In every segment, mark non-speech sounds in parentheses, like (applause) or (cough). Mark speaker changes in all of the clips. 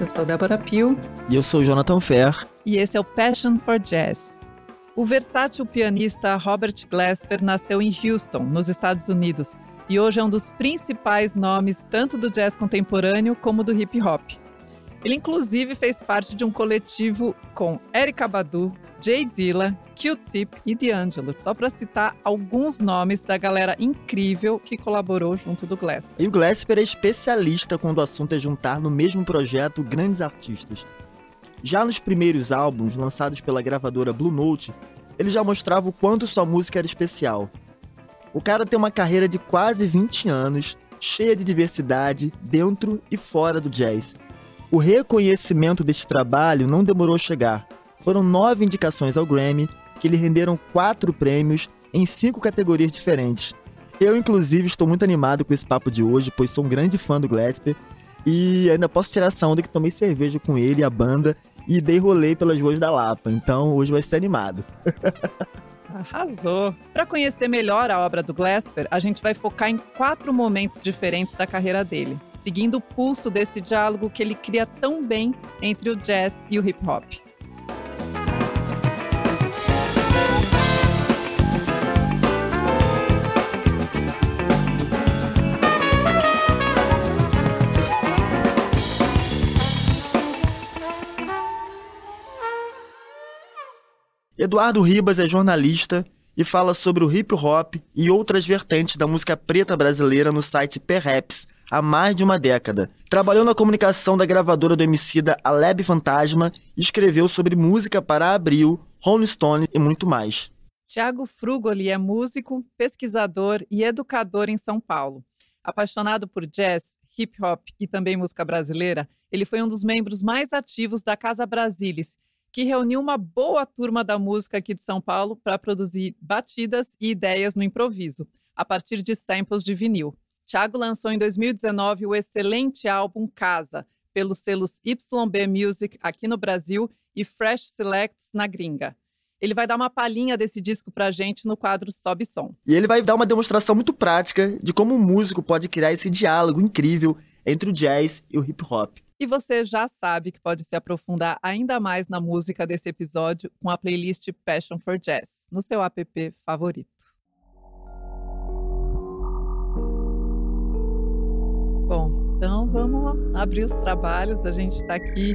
Speaker 1: Eu sou Débora Pio.
Speaker 2: E eu sou Jonathan Fer.
Speaker 1: E esse é o Passion for Jazz. O versátil pianista Robert Glasper nasceu em Houston, nos Estados Unidos, e hoje é um dos principais nomes tanto do jazz contemporâneo como do hip hop. Ele inclusive fez parte de um coletivo com Erykah Badu, Jay Dilla, Q-Tip e D'Angelo, só para citar alguns nomes da galera incrível que colaborou junto do Glasper.
Speaker 2: E o Glasper é especialista quando o assunto é juntar no mesmo projeto grandes artistas. Já nos primeiros álbuns, lançados pela gravadora Blue Note, ele já mostrava o quanto sua música era especial. O cara tem uma carreira de quase 20 anos, cheia de diversidade, dentro e fora do jazz. O reconhecimento deste trabalho não demorou a chegar. Foram nove indicações ao Grammy, que lhe renderam quatro prêmios em cinco categorias diferentes. Eu, inclusive, estou muito animado com esse papo de hoje, pois sou um grande fã do Glasper e ainda posso tirar essa onda que tomei cerveja com ele e a banda e dei rolê pelas ruas da Lapa. Então hoje vai ser animado. (laughs)
Speaker 1: Arrasou! Para conhecer melhor a obra do Glasper, a gente vai focar em quatro momentos diferentes da carreira dele, seguindo o pulso desse diálogo que ele cria tão bem entre o jazz e o hip hop.
Speaker 2: Eduardo Ribas é jornalista e fala sobre o hip hop e outras vertentes da música preta brasileira no site Perhaps há mais de uma década. Trabalhou na comunicação da gravadora do Emicida A Lab Fantasma e escreveu sobre música para Abril, Rolling Stone e muito mais.
Speaker 1: Tiago Frugoli é músico, pesquisador e educador em São Paulo. Apaixonado por jazz, hip hop e também música brasileira, ele foi um dos membros mais ativos da Casa Brasilis que reuniu uma boa turma da música aqui de São Paulo para produzir batidas e ideias no improviso, a partir de samples de vinil. Thiago lançou em 2019 o excelente álbum Casa, pelos selos YB Music aqui no Brasil e Fresh Selects na gringa. Ele vai dar uma palhinha desse disco pra gente no quadro Sobe Som.
Speaker 2: E ele vai dar uma demonstração muito prática de como um músico pode criar esse diálogo incrível entre o jazz e o hip hop.
Speaker 1: E você já sabe que pode se aprofundar ainda mais na música desse episódio com a playlist Passion for Jazz, no seu app favorito. Bom, então vamos abrir os trabalhos. A gente está aqui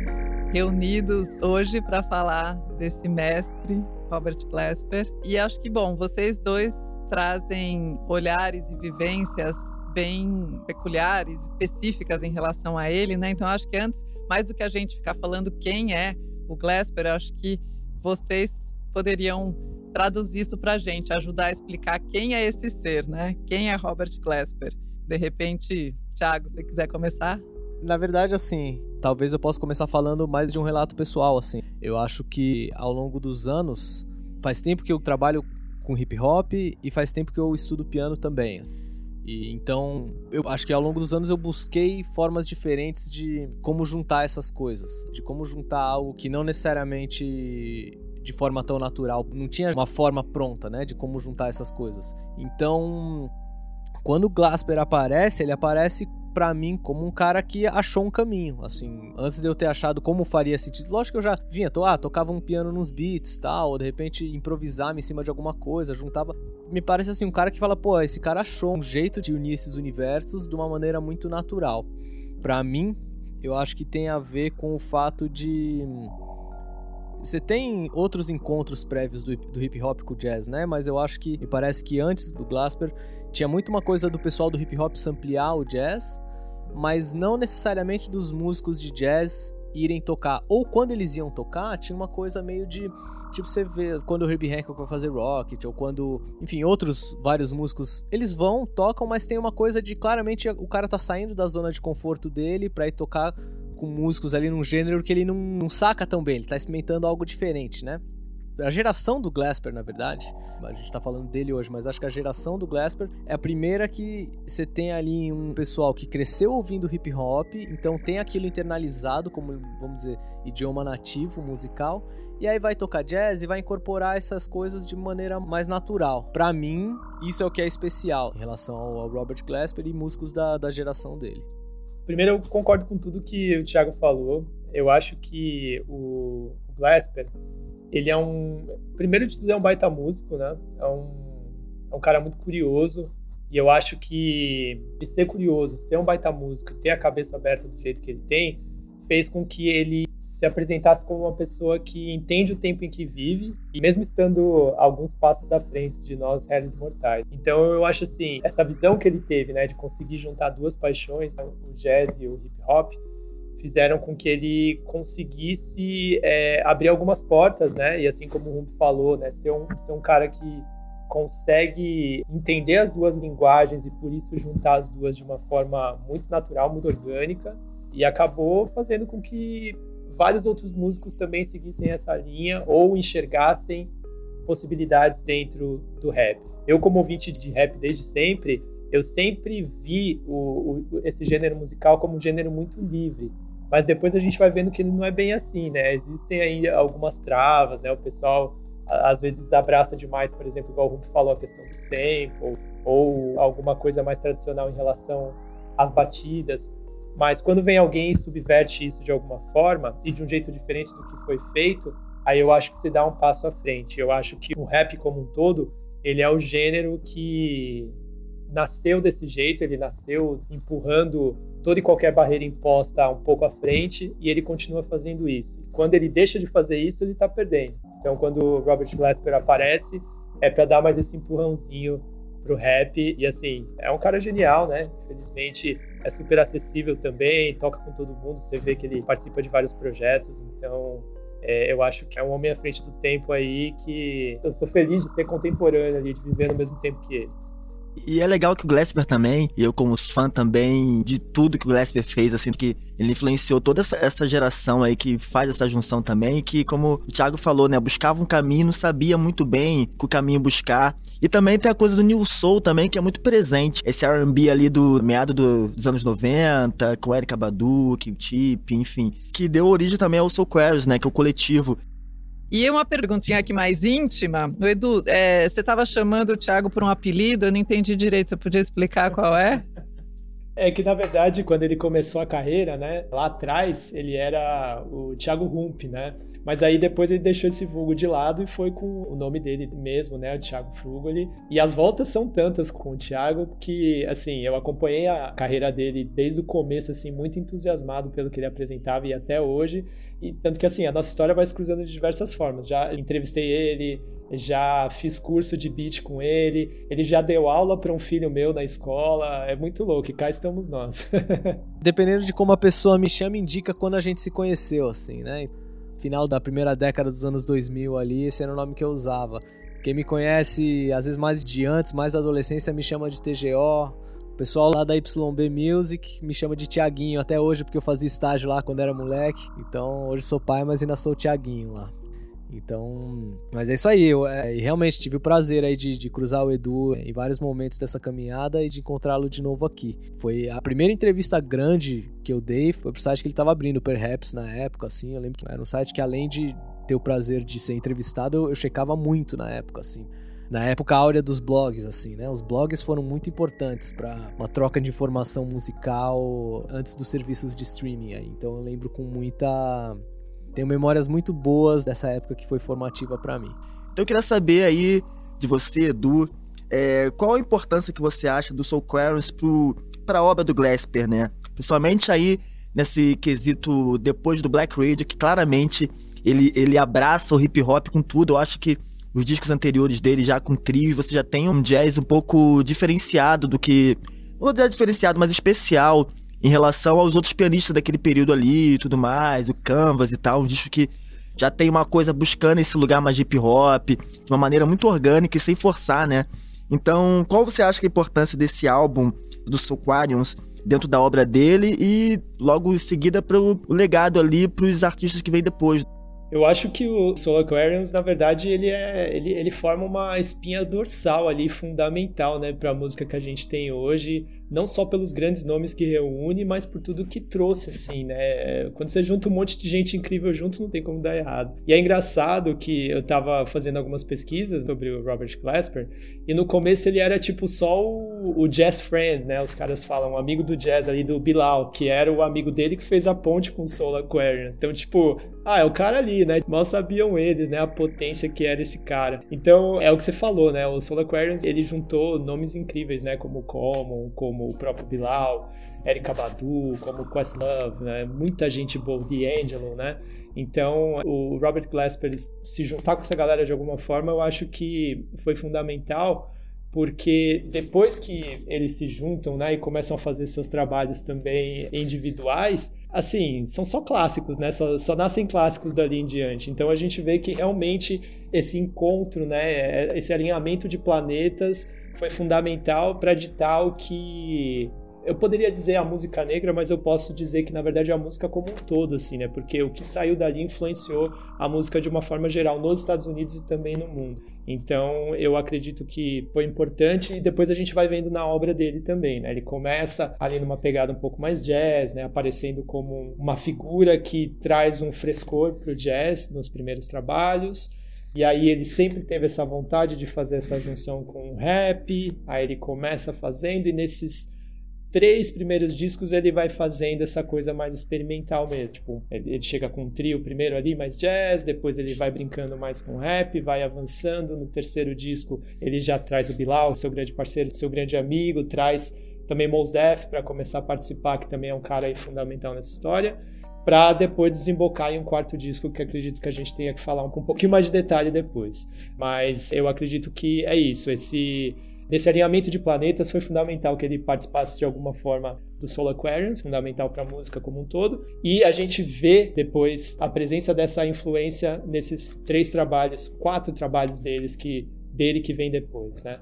Speaker 1: reunidos hoje para falar desse mestre, Robert Glasper. E acho que, bom, vocês dois trazem olhares e vivências bem peculiares, específicas em relação a ele, né? Então acho que antes, mais do que a gente ficar falando quem é o Glasper, acho que vocês poderiam traduzir isso para a gente, ajudar a explicar quem é esse ser, né? Quem é Robert Glasper? De repente, Thiago, se quiser começar?
Speaker 3: Na verdade, assim, talvez eu possa começar falando mais de um relato pessoal, assim. Eu acho que ao longo dos anos, faz tempo que eu trabalho com hip hop e faz tempo que eu estudo piano também. E então, eu acho que ao longo dos anos eu busquei formas diferentes de como juntar essas coisas, de como juntar algo que não necessariamente de forma tão natural, não tinha uma forma pronta, né, de como juntar essas coisas. Então, quando o Glasper aparece, ele aparece para mim como um cara que achou um caminho, assim, antes de eu ter achado como faria sentido. Lógico que eu já vinha, ah, tocava um piano nos beats, tal, ou de repente improvisava em cima de alguma coisa, juntava. Me parece assim um cara que fala, pô, esse cara achou um jeito de unir esses universos de uma maneira muito natural. Para mim, eu acho que tem a ver com o fato de você tem outros encontros prévios do, do, hip hop com o jazz, né? Mas eu acho que me parece que antes do Glasper tinha muito uma coisa do pessoal do hip hop samplear o jazz mas não necessariamente dos músicos de jazz irem tocar. Ou quando eles iam tocar, tinha uma coisa meio de. Tipo, você vê quando o Herbie Hancock vai fazer Rocket, ou quando. Enfim, outros vários músicos. Eles vão, tocam, mas tem uma coisa de claramente o cara tá saindo da zona de conforto dele pra ir tocar com músicos ali num gênero que ele não, não saca tão bem, ele tá experimentando algo diferente, né? A geração do Glasper, na verdade, a gente tá falando dele hoje, mas acho que a geração do Glasper é a primeira que você tem ali um pessoal que cresceu ouvindo hip hop, então tem aquilo internalizado como, vamos dizer, idioma nativo, musical, e aí vai tocar jazz e vai incorporar essas coisas de maneira mais natural. Para mim, isso é o que é especial em relação ao Robert Glasper e músicos da, da geração dele.
Speaker 4: Primeiro, eu concordo com tudo que o Thiago falou. Eu acho que o Glasper, ele é um. Primeiro de tudo, é um baita músico, né? É um, é um cara muito curioso. E eu acho que ser curioso, ser um baita músico e ter a cabeça aberta do jeito que ele tem, fez com que ele se apresentasse como uma pessoa que entende o tempo em que vive e mesmo estando alguns passos à frente de nós réis mortais. Então eu acho assim, essa visão que ele teve, né, de conseguir juntar duas paixões, o jazz e o hip hop, fizeram com que ele conseguisse é, abrir algumas portas, né? E assim como o Rump falou, né, ser um, ser um cara que consegue entender as duas linguagens e por isso juntar as duas de uma forma muito natural, muito orgânica e acabou fazendo com que vários outros músicos também seguissem essa linha ou enxergassem possibilidades dentro do rap. Eu, como ouvinte de rap desde sempre, eu sempre vi o, o, esse gênero musical como um gênero muito livre. Mas depois a gente vai vendo que não é bem assim, né? Existem aí algumas travas, né? O pessoal às vezes abraça demais, por exemplo, igual o Rupo falou, a questão do sample, ou alguma coisa mais tradicional em relação às batidas. Mas quando vem alguém e subverte isso de alguma forma e de um jeito diferente do que foi feito, aí eu acho que se dá um passo à frente. Eu acho que o rap como um todo, ele é o gênero que nasceu desse jeito, ele nasceu empurrando toda e qualquer barreira imposta um pouco à frente e ele continua fazendo isso. Quando ele deixa de fazer isso, ele está perdendo. Então, quando o Robert Glasper aparece, é para dar mais esse empurrãozinho pro rap. E assim, é um cara genial, né? Infelizmente é super acessível também, toca com todo mundo. Você vê que ele participa de vários projetos. Então, é, eu acho que é um homem à frente do tempo aí que eu sou feliz de ser contemporâneo ali, de viver no mesmo tempo que ele.
Speaker 2: E é legal que o Glasper também, e eu como fã também de tudo que o Glasper fez, assim, que ele influenciou toda essa, essa geração aí que faz essa junção também, que como o Thiago falou, né, buscava um caminho, sabia muito bem que o caminho buscar. E também tem a coisa do New Soul também, que é muito presente. Esse R&B ali do meado do, dos anos 90, com Erika Badu, o Tip, enfim, que deu origem também ao Soul Queers, né, que é o coletivo
Speaker 1: e uma perguntinha aqui mais íntima. O Edu, é, você estava chamando o Thiago por um apelido, eu não entendi direito. Você podia explicar qual é? (laughs)
Speaker 4: É que, na verdade, quando ele começou a carreira, né, lá atrás, ele era o Thiago Rump, né? Mas aí depois ele deixou esse vulgo de lado e foi com o nome dele mesmo, né, o Thiago Frugoli. E as voltas são tantas com o Thiago que, assim, eu acompanhei a carreira dele desde o começo, assim, muito entusiasmado pelo que ele apresentava e até hoje. E tanto que assim, a nossa história vai se cruzando de diversas formas. Já entrevistei ele, já fiz curso de beat com ele, ele já deu aula para um filho meu na escola. É muito louco, e cá estamos nós. (laughs)
Speaker 3: Dependendo de como a pessoa me chama, indica quando a gente se conheceu, assim, né? Final da primeira década dos anos 2000 ali, esse era o nome que eu usava. Quem me conhece, às vezes mais de antes, mais adolescência, me chama de TGO. O pessoal lá da YB Music me chama de Tiaguinho até hoje, porque eu fazia estágio lá quando era moleque. Então hoje sou pai, mas ainda sou o Tiaguinho lá. Então, mas é isso aí. Eu é, realmente tive o prazer aí de, de, cruzar o Edu em vários momentos dessa caminhada e de encontrá-lo de novo aqui. Foi a primeira entrevista grande que eu dei, foi pro site que ele estava abrindo, Perhaps, na época, assim. Eu lembro que era um site que além de ter o prazer de ser entrevistado, eu, eu checava muito na época, assim na época áurea dos blogs, assim, né? Os blogs foram muito importantes para uma troca de informação musical antes dos serviços de streaming aí. Então eu lembro com muita tenho memórias muito boas dessa época que foi formativa para mim.
Speaker 2: Então eu queria saber aí de você, Edu, é, qual a importância que você acha do Soul Quarons para a obra do Glasper, né? Principalmente aí nesse quesito depois do Black Radio, que claramente ele, ele abraça o hip hop com tudo. Eu acho que os discos anteriores dele já com trio, você já tem um jazz um pouco diferenciado do que. Vou dizer diferenciado, mas especial em relação aos outros pianistas daquele período ali e tudo mais, o Canvas e tal, um disco que já tem uma coisa buscando esse lugar mais hip hop, de uma maneira muito orgânica e sem forçar, né? Então, qual você acha que é a importância desse álbum do Soquarians dentro da obra dele e logo em seguida para o legado ali para os artistas que vêm depois?
Speaker 4: Eu acho que o Soul Aquariums, na verdade, ele, é, ele, ele forma uma espinha dorsal ali, fundamental, né, para a música que a gente tem hoje. Não só pelos grandes nomes que reúne, mas por tudo que trouxe, assim, né? Quando você junta um monte de gente incrível junto, não tem como dar errado. E é engraçado que eu tava fazendo algumas pesquisas sobre o Robert Glasper, e no começo ele era tipo só o, o jazz friend, né? Os caras falam, amigo do jazz ali do Bilal, que era o amigo dele que fez a ponte com o Soul Aquarians. Então, tipo, ah, é o cara ali, né? Mal sabiam eles, né? A potência que era esse cara. Então, é o que você falou, né? O Soul Aquarians, ele juntou nomes incríveis, né? Como Common, como o próprio Bilal, Erika Badu, como Questlove, né? Muita gente boa, D'Angelo, né? Então, o Robert Glasper se juntar com essa galera de alguma forma, eu acho que foi fundamental porque depois que eles se juntam, né, e começam a fazer seus trabalhos também individuais, assim, são só clássicos, né, só, só nascem clássicos dali em diante. Então a gente vê que realmente esse encontro, né, esse alinhamento de planetas foi fundamental para ditar o que eu poderia dizer a música negra, mas eu posso dizer que na verdade a música como um todo, assim, né? Porque o que saiu dali influenciou a música de uma forma geral nos Estados Unidos e também no mundo. Então eu acredito que foi importante e depois a gente vai vendo na obra dele também, né? Ele começa ali numa pegada um pouco mais jazz, né? Aparecendo como uma figura que traz um frescor pro jazz nos primeiros trabalhos. E aí ele sempre teve essa vontade de fazer essa junção com o rap. Aí ele começa fazendo e nesses três primeiros discos ele vai fazendo essa coisa mais experimental mesmo. Tipo, ele, chega com um trio primeiro ali, mais jazz, depois ele vai brincando mais com rap, vai avançando. No terceiro disco ele já traz o Bilal, seu grande parceiro, seu grande amigo, traz também Mos Def para começar a participar, que também é um cara fundamental nessa história para depois desembocar em um quarto disco que acredito que a gente tenha que falar um, um pouquinho mais de detalhe depois. Mas eu acredito que é isso, esse Nesse alinhamento de planetas foi fundamental que ele participasse de alguma forma do Soul Aquarius, fundamental para a música como um todo. E a gente vê depois a presença dessa influência nesses três trabalhos, quatro trabalhos deles que dele que vem depois, né?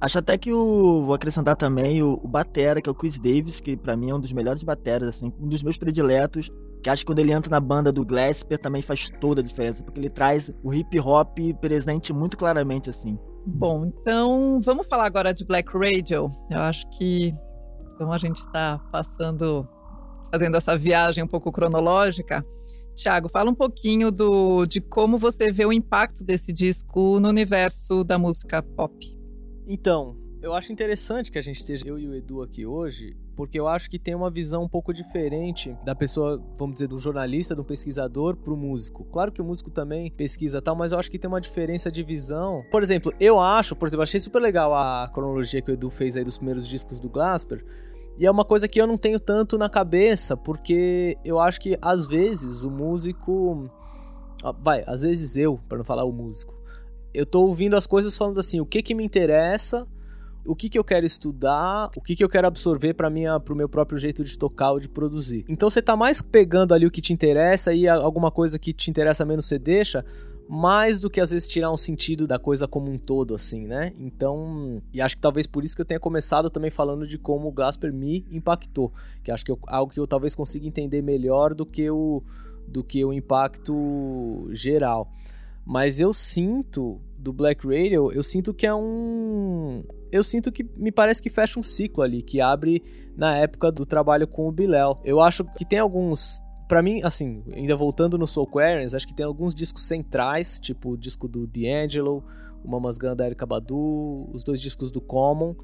Speaker 2: Acho até que o vou acrescentar também o, o batera, que é o Chris Davis, que para mim é um dos melhores bateras, assim, um dos meus prediletos, que acho que quando ele entra na banda do Glasper também faz toda a diferença, porque ele traz o hip hop presente muito claramente assim.
Speaker 1: Bom, então vamos falar agora de Black Radio. Eu acho que então a gente está passando, fazendo essa viagem um pouco cronológica. Tiago, fala um pouquinho do, de como você vê o impacto desse disco no universo da música pop.
Speaker 3: Então, eu acho interessante que a gente esteja, eu e o Edu aqui hoje, porque eu acho que tem uma visão um pouco diferente da pessoa, vamos dizer, do jornalista, do pesquisador pro músico. Claro que o músico também pesquisa tal, mas eu acho que tem uma diferença de visão. Por exemplo, eu acho, por exemplo, achei super legal a cronologia que o Edu fez aí dos primeiros discos do Glasper. E é uma coisa que eu não tenho tanto na cabeça, porque eu acho que às vezes o músico. Vai, às vezes eu, para não falar o músico. Eu tô ouvindo as coisas falando assim, o que que me interessa o que, que eu quero estudar, o que, que eu quero absorver para minha meu próprio jeito de tocar ou de produzir. Então você tá mais pegando ali o que te interessa e alguma coisa que te interessa menos você deixa, mais do que às vezes tirar um sentido da coisa como um todo, assim, né? Então, e acho que talvez por isso que eu tenha começado também falando de como o Gasper me impactou, que acho que é algo que eu talvez consiga entender melhor do que o, do que o impacto geral. Mas eu sinto do Black Radio, eu sinto que é um eu sinto que me parece que fecha um ciclo ali, que abre na época do trabalho com o Bilal. Eu acho que tem alguns para mim, assim, ainda voltando no Soul acho que tem alguns discos centrais, tipo o disco do D'Angelo, o Mamas Gun da Erika Badu, os dois discos do Common,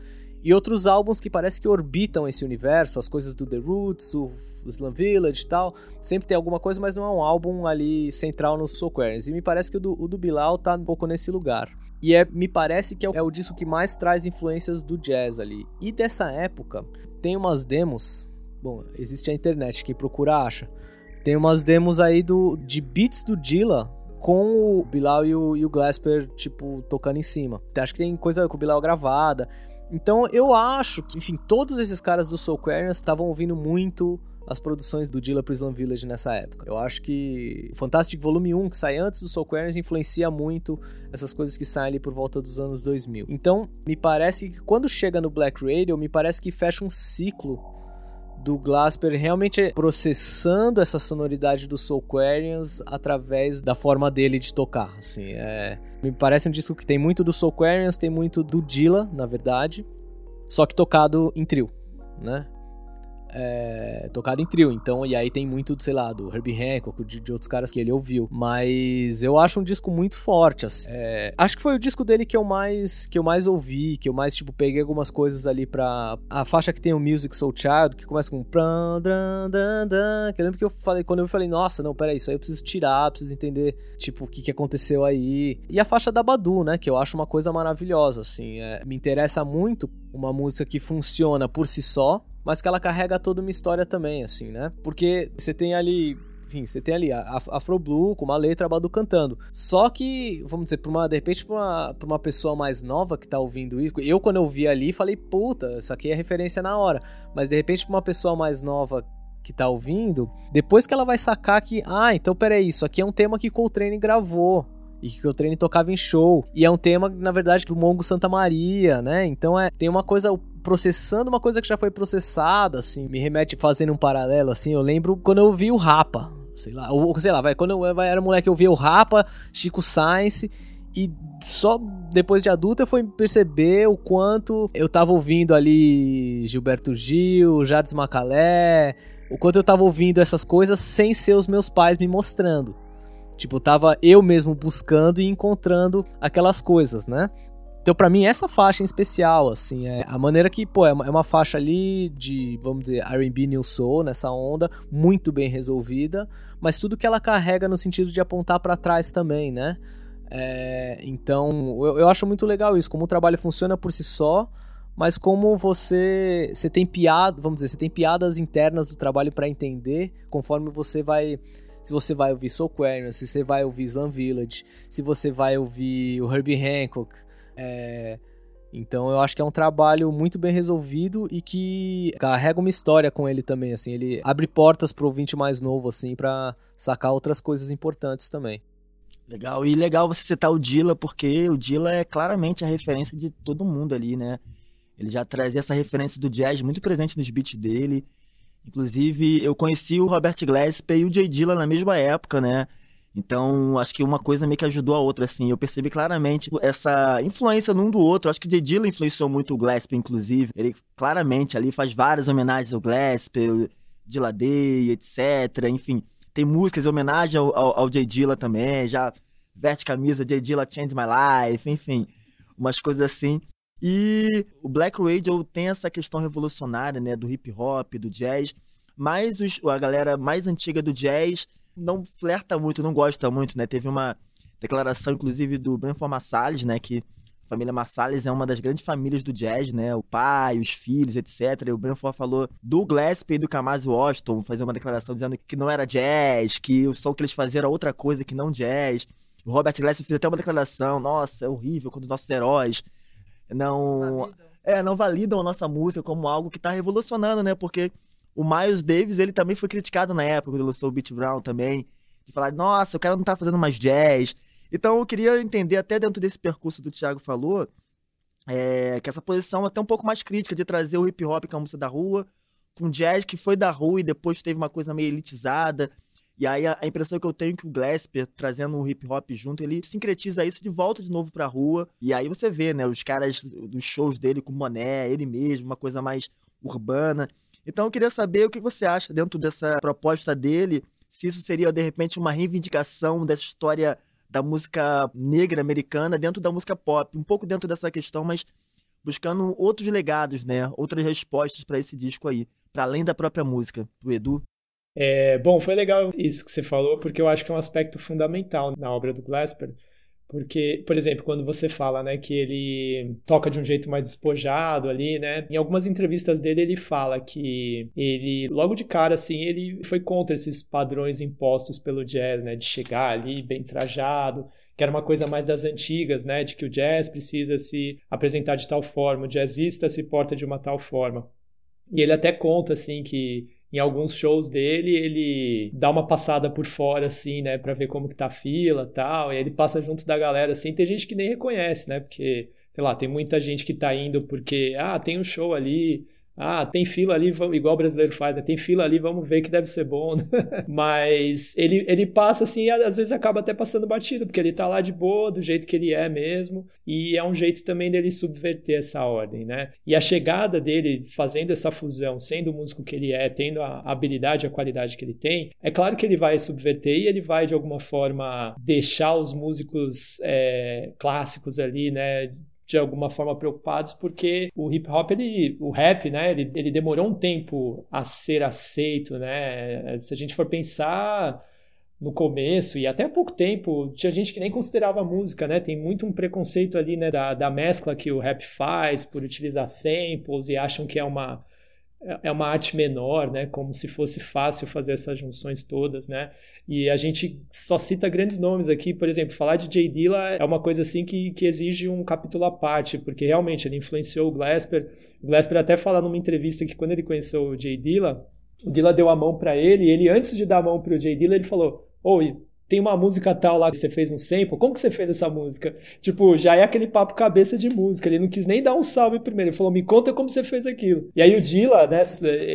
Speaker 3: e outros álbuns que parece que orbitam esse universo, as coisas do The Roots, o Slam Village e tal. Sempre tem alguma coisa, mas não é um álbum ali central no Soul Aquarians. E me parece que o do, o do Bilal tá um pouco nesse lugar. E é, me parece que é o, é o disco que mais traz influências do jazz ali. E dessa época, tem umas demos. Bom, existe a internet, quem procura acha. Tem umas demos aí do, de beats do Dilla com o Bilal e o, e o Glasper, tipo, tocando em cima. Acho que tem coisa com o Bilal gravada. Então eu acho que, enfim, todos esses caras do Soul estavam ouvindo muito as produções do Dilla pro Slam Village nessa época. Eu acho que Fantastic Volume 1, que sai antes do Soul influencia muito essas coisas que saem ali por volta dos anos 2000. Então, me parece que quando chega no Black Radio, me parece que fecha um ciclo do Glasper realmente processando essa sonoridade do Soul Aquarians através da forma dele de tocar, assim, é... me parece um disco que tem muito do Soul Aquarians, tem muito do Dilla, na verdade, só que tocado em trio né? É, tocado em trio. Então, e aí tem muito, sei lá, do Herbie Hancock, de, de outros caras que ele ouviu. Mas eu acho um disco muito forte. Assim. É, acho que foi o disco dele que eu mais que eu mais ouvi, que eu mais, tipo, peguei algumas coisas ali pra. A faixa que tem o Music Soul Child, que começa com. Que eu lembro que eu falei, quando eu falei, nossa, não, peraí, isso aí eu preciso tirar, preciso entender, tipo, o que, que aconteceu aí. E a faixa da Badu, né? Que eu acho uma coisa maravilhosa, assim. É, me interessa muito uma música que funciona por si só, mas que ela carrega toda uma história também, assim, né? Porque você tem ali enfim, você tem ali a Afro Blue com uma letra Badu cantando. Só que, vamos dizer, pra uma, de repente, pra uma, pra uma pessoa mais nova que tá ouvindo isso, eu quando eu vi ali falei, puta, isso aqui é referência na hora. Mas de repente, pra uma pessoa mais nova que tá ouvindo, depois que ela vai sacar que, ah, então peraí, isso aqui é um tema que Coltrane gravou e que o treino tocava em show. E é um tema, na verdade, do Mongo Santa Maria, né? Então é tem uma coisa processando uma coisa que já foi processada, assim, me remete fazendo um paralelo, assim, eu lembro quando eu vi o Rapa, sei lá, ou sei lá, vai, quando eu era moleque eu via o Rapa, Chico Sainz e só depois de adulto eu fui perceber o quanto eu tava ouvindo ali Gilberto Gil, Jades Macalé, o quanto eu tava ouvindo essas coisas sem ser os meus pais me mostrando. Tipo, tava eu mesmo buscando e encontrando aquelas coisas, né? Então, para mim, essa faixa em especial, assim, é a maneira que, pô, é uma, é faixa ali de, vamos dizer, R&B New Soul, nessa onda, muito bem resolvida, mas tudo que ela carrega no sentido de apontar para trás também, né? É, então, eu, eu acho muito legal isso, como o trabalho funciona por si só, mas como você você tem piada, vamos dizer, você tem piadas internas do trabalho para entender conforme você vai se você vai ouvir Soul Aquarius, se você vai ouvir Slam Village, se você vai ouvir o Herbie Hancock. É... Então eu acho que é um trabalho muito bem resolvido e que carrega uma história com ele também, assim, ele abre portas pro ouvinte mais novo, assim, para sacar outras coisas importantes também.
Speaker 2: Legal, e legal você citar o Dilla, porque o Dilla é claramente a referência de todo mundo ali, né? Ele já trazia essa referência do jazz muito presente nos beats dele. Inclusive, eu conheci o Robert Glasper e o Jay Dilla na mesma época, né? Então, acho que uma coisa meio que ajudou a outra, assim. Eu percebi claramente essa influência num do outro. Acho que o Dilla influenciou muito o Glasper, inclusive. Ele claramente ali faz várias homenagens ao Glasper, Dilla Day, etc. Enfim, tem músicas em homenagem ao, ao, ao também. Já veste camisa Jay Dilla Change My Life, enfim. Umas coisas assim. E o Black Radio tem essa questão revolucionária, né, do hip hop, do jazz, mas os, a galera mais antiga do jazz não flerta muito, não gosta muito, né? Teve uma declaração, inclusive, do Branford Marsalis, né, que a família Marsalis é uma das grandes famílias do jazz, né? O pai, os filhos, etc. E o Branford falou do Gillespie e do Kamasi Washington, fazer uma declaração dizendo que não era jazz, que o som que eles faziam era outra coisa que não jazz. O Robert Gillespie fez até uma declaração, nossa, é horrível quando nossos heróis não é, não validam a nossa música como algo que está revolucionando, né? Porque o Miles Davis, ele também foi criticado na época, quando lançou o Beat Brown também, de falar, nossa, o cara não tá fazendo mais jazz. Então eu queria entender, até dentro desse percurso do Thiago falou, é, que essa posição até um pouco mais crítica de trazer o hip hop, que é a música da rua, com jazz que foi da rua e depois teve uma coisa meio elitizada. E aí a, a, impressão que eu tenho é que o Glasper, trazendo o hip hop junto, ele sincretiza isso de volta de novo pra rua. E aí você vê, né, os caras dos shows dele com Moné, ele mesmo, uma coisa mais urbana. Então eu queria saber o que você acha dentro dessa proposta dele, se isso seria de repente uma reivindicação dessa história da música negra americana dentro da música pop, um pouco dentro dessa questão, mas buscando outros legados, né, outras respostas para esse disco aí, para além da própria música. Do Edu?
Speaker 4: É, bom, foi legal isso que você falou, porque eu acho que é um aspecto fundamental na obra do Glasper. Porque, por exemplo, quando você fala, né, que ele toca de um jeito mais despojado ali, né? Em algumas entrevistas dele ele fala que ele logo de cara assim, ele foi contra esses padrões impostos pelo jazz, né, de chegar ali bem trajado, que era uma coisa mais das antigas, né, de que o jazz precisa se apresentar de tal forma, o jazzista se porta de uma tal forma. E ele até conta assim que em alguns shows dele, ele dá uma passada por fora, assim, né, pra ver como que tá a fila tal, e ele passa junto da galera, assim, tem gente que nem reconhece, né, porque, sei lá, tem muita gente que tá indo porque, ah, tem um show ali, ah, tem fila ali, igual o brasileiro faz, né? Tem fila ali, vamos ver que deve ser bom. Né? (laughs) Mas ele, ele passa assim, e às vezes acaba até passando batido, porque ele tá lá de boa, do jeito que ele é mesmo, e é um jeito também dele subverter essa ordem, né? E a chegada dele fazendo essa fusão, sendo o músico que ele é, tendo a habilidade, a qualidade que ele tem, é claro que ele vai subverter e ele vai de alguma forma deixar os músicos é, clássicos ali, né? De alguma forma preocupados porque o hip hop ele o rap né ele, ele demorou um tempo a ser aceito né se a gente for pensar no começo e até há pouco tempo tinha gente que nem considerava música, né? Tem muito um preconceito ali, né, da, da mescla que o rap faz por utilizar samples e acham que é uma é uma arte menor, né? Como se fosse fácil fazer essas junções todas, né? E a gente só cita grandes nomes aqui, por exemplo, falar de Jay Dilla é uma coisa assim que, que exige um capítulo à parte, porque realmente ele influenciou o Glasper. O Glasper até fala numa entrevista que quando ele conheceu o Jay Dilla, o Dilla deu a mão para ele, e ele antes de dar a mão para o Jay Dilla, ele falou: "Oi, tem uma música tal lá que você fez um sample, como que você fez essa música? Tipo, já é aquele papo cabeça de música, ele não quis nem dar um salve primeiro, ele falou, me conta como você fez aquilo. E aí o Dilla, né,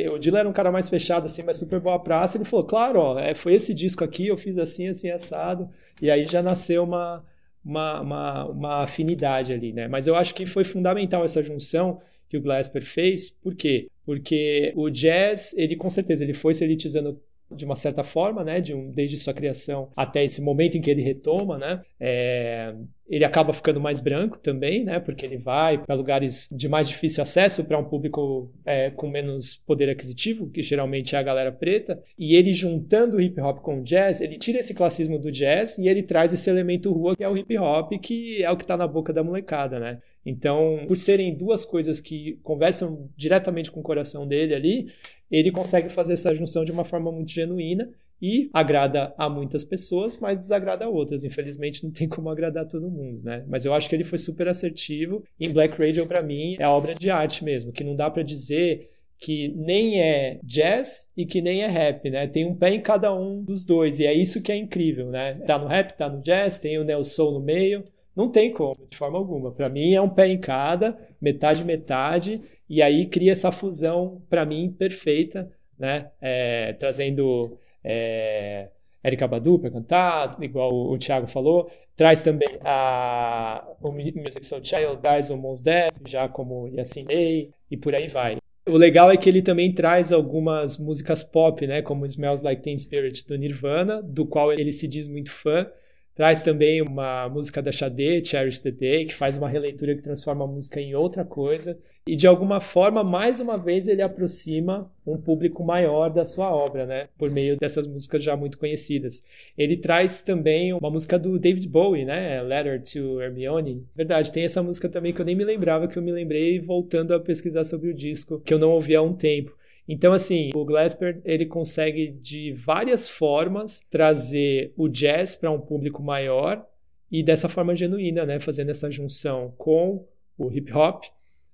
Speaker 4: o Dilla era um cara mais fechado assim, mas super boa praça, ele falou, claro, ó, é, foi esse disco aqui, eu fiz assim, assim, assado, e aí já nasceu uma, uma, uma, uma afinidade ali, né, mas eu acho que foi fundamental essa junção que o Glasper fez, por quê? Porque o jazz, ele com certeza, ele foi se elitizando de uma certa forma, né, de um, desde sua criação até esse momento em que ele retoma, né, é, ele acaba ficando mais branco também, né, porque ele vai para lugares de mais difícil acesso para um público é, com menos poder aquisitivo, que geralmente é a galera preta, e ele juntando o hip hop com o jazz, ele tira esse classismo do jazz e ele traz esse elemento rua que é o hip hop, que é o que está na boca da molecada, né. Então, por serem duas coisas que conversam diretamente com o coração dele ali, ele consegue fazer essa junção de uma forma muito genuína e agrada a muitas pessoas, mas desagrada a outras. Infelizmente, não tem como agradar todo mundo, né? Mas eu acho que ele foi super assertivo. Em Black Radio, para mim, é obra de arte mesmo, que não dá para dizer que nem é jazz e que nem é rap, né? Tem um pé em cada um dos dois, e é isso que é incrível, né? Tá no rap, tá no jazz, tem o Nelson no meio, não tem como, de forma alguma. Para mim é um pé em cada, metade metade, e aí cria essa fusão, para mim, perfeita, né? É, trazendo é, Erika Badu para cantar, igual o, o Thiago falou. Traz também a, o Music Soul Child, traz o Mos Def, já como Yassin Day, e por aí vai. O legal é que ele também traz algumas músicas pop, né, como Smells Like Teen Spirit do Nirvana, do qual ele se diz muito fã, Traz também uma música da Xadê, Cherish the Day, que faz uma releitura que transforma a música em outra coisa. E de alguma forma, mais uma vez, ele aproxima um público maior da sua obra, né? Por meio dessas músicas já muito conhecidas. Ele traz também uma música do David Bowie, né? Letter to Hermione. Verdade, tem essa música também que eu nem me lembrava, que eu me lembrei voltando a pesquisar sobre o disco, que eu não ouvi há um tempo. Então, assim, o Glasper ele consegue de várias formas trazer o jazz para um público maior e dessa forma genuína, né, fazendo essa junção com o hip hop,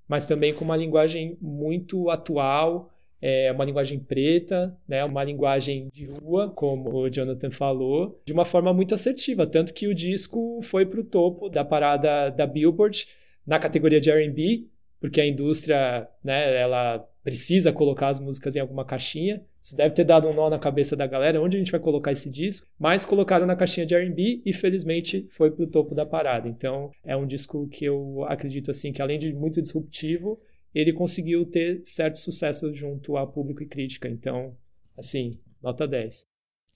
Speaker 4: mas também com uma linguagem muito atual, é uma linguagem preta, né, uma linguagem de rua, como o Jonathan falou, de uma forma muito assertiva, tanto que o disco foi para o topo da parada da Billboard na categoria de R&B, porque a indústria, né, ela precisa colocar as músicas em alguma caixinha. Isso deve ter dado um nó na cabeça da galera, onde a gente vai colocar esse disco. Mas colocaram na caixinha de R&B e felizmente foi pro topo da parada. Então é um disco que eu acredito assim que além de muito disruptivo, ele conseguiu ter certo sucesso junto a público e crítica. Então, assim, nota 10.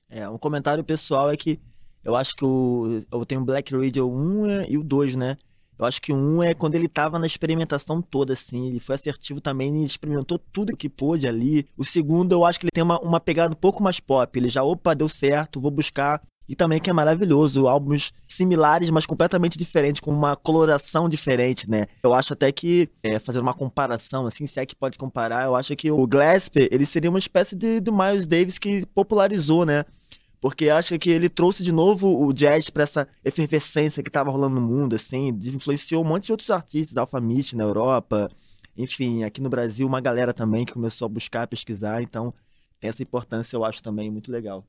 Speaker 2: É, um comentário pessoal é que eu acho que o, eu tenho Black Radio 1 e o 2, né? Eu acho que um é quando ele tava na experimentação toda, assim. Ele foi assertivo também, ele experimentou tudo que pôde ali. O segundo, eu acho que ele tem uma, uma pegada um pouco mais pop. Ele já, opa, deu certo, vou buscar. E também que é maravilhoso, álbuns similares, mas completamente diferentes, com uma coloração diferente, né? Eu acho até que, é, fazendo uma comparação, assim, se é que pode comparar, eu acho que o Glasper, ele seria uma espécie de, de Miles Davis que popularizou, né? Porque acho que ele trouxe de novo o jazz para essa efervescência que estava rolando no mundo, assim, influenciou um monte de outros artistas, Alpha Mist na Europa, enfim, aqui no Brasil uma galera também que começou a buscar, pesquisar, então tem essa importância, eu acho também muito legal.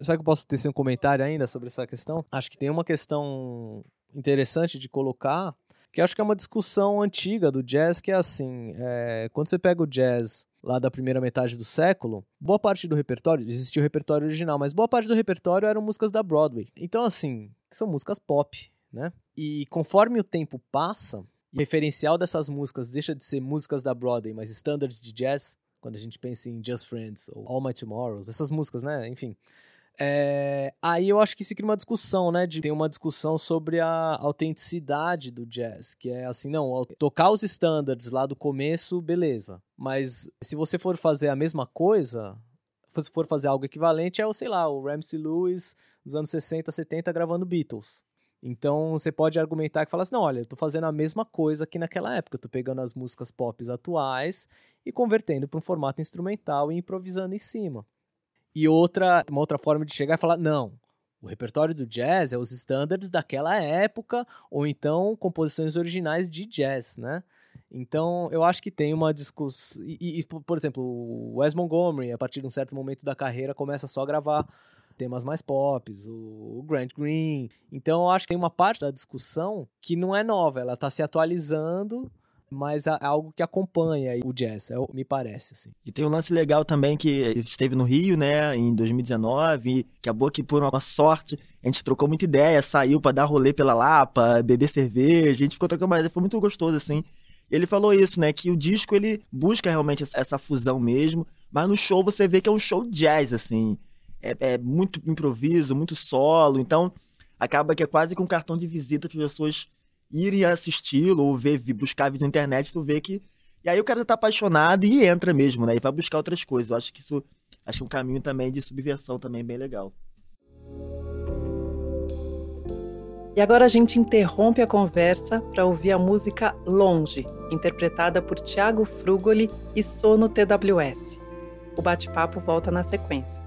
Speaker 3: Será que eu posso ter um comentário ainda sobre essa questão? Acho que tem uma questão interessante de colocar, que acho que é uma discussão antiga do jazz, que é assim, é, quando você pega o jazz lá da primeira metade do século, boa parte do repertório, existia o repertório original, mas boa parte do repertório eram músicas da Broadway. Então, assim, são músicas pop, né? E conforme o tempo passa, o referencial dessas músicas deixa de ser músicas da Broadway, mas standards de jazz, quando a gente pensa em Just Friends ou All My Tomorrows, essas músicas, né? Enfim. É, aí eu acho que se cria uma discussão, né? De, tem uma discussão sobre a autenticidade do jazz, que é assim, não, tocar os standards lá do começo, beleza. Mas se você for fazer a mesma coisa, se for fazer algo equivalente, é o, sei lá, o Ramsey Lewis dos anos 60, 70 gravando Beatles. Então você pode argumentar que fala assim: não, olha, eu tô fazendo a mesma coisa que naquela época. Eu tô pegando as músicas pop atuais e convertendo para um formato instrumental e improvisando em cima. E outra, uma outra forma de chegar é falar: não, o repertório do jazz é os standards daquela época, ou então composições originais de jazz, né? Então, eu acho que tem uma discussão. E, e, por exemplo, o Wes Montgomery, a partir de um certo momento da carreira, começa só a gravar temas mais pop, o Grant Green. Então eu acho que tem uma parte da discussão que não é nova, ela está se atualizando, mas é algo que acompanha o jazz, é, me parece, assim.
Speaker 2: E tem um lance legal também que esteve no Rio, né, em 2019, e acabou que por uma sorte a gente trocou muita ideia, saiu para dar rolê pela Lapa, beber cerveja, a gente ficou trocando uma ideia, foi muito gostoso, assim. Ele falou isso, né, que o disco ele busca realmente essa fusão mesmo, mas no show você vê que é um show jazz, assim é, é muito improviso, muito solo, então acaba que é quase que um cartão de visita para as pessoas irem assisti-lo ou ver, buscar vídeo na internet, tu vê que. E aí o cara tá apaixonado e entra mesmo, né? E vai buscar outras coisas. Eu acho que isso acho que é um caminho também de subversão também bem legal.
Speaker 1: E agora a gente interrompe a conversa para ouvir a música Longe, interpretada por Tiago Frugoli e Sono TWS. O bate-papo volta na sequência.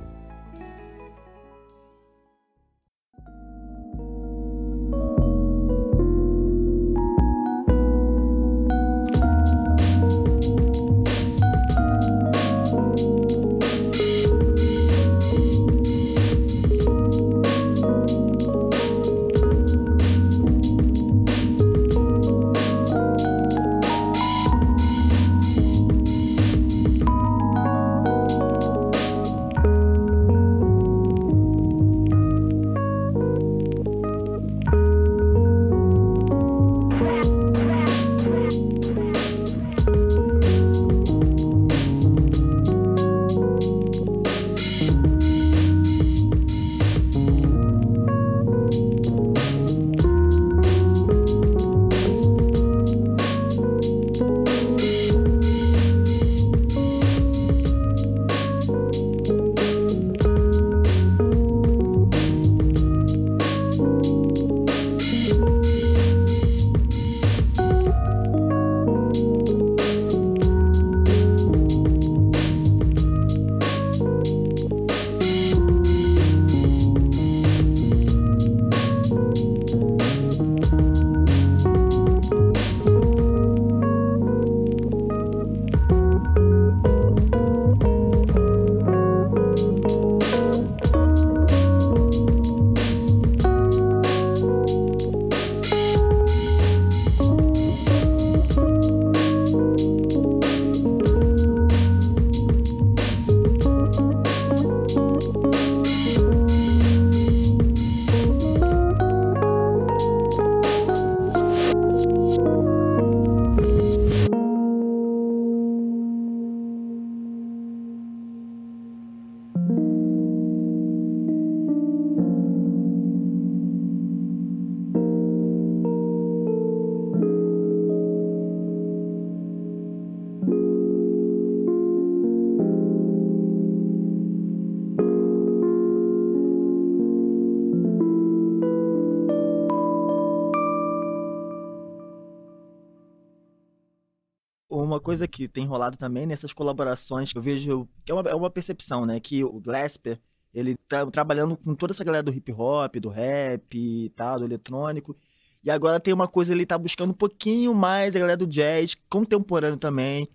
Speaker 2: Uma coisa que tem rolado também nessas colaborações, eu vejo que é uma, é uma percepção, né? Que o Glasper, ele tá trabalhando com toda essa galera do hip hop, do rap e tal, do eletrônico. E agora tem uma coisa, ele tá buscando um pouquinho mais a galera do jazz, contemporâneo também,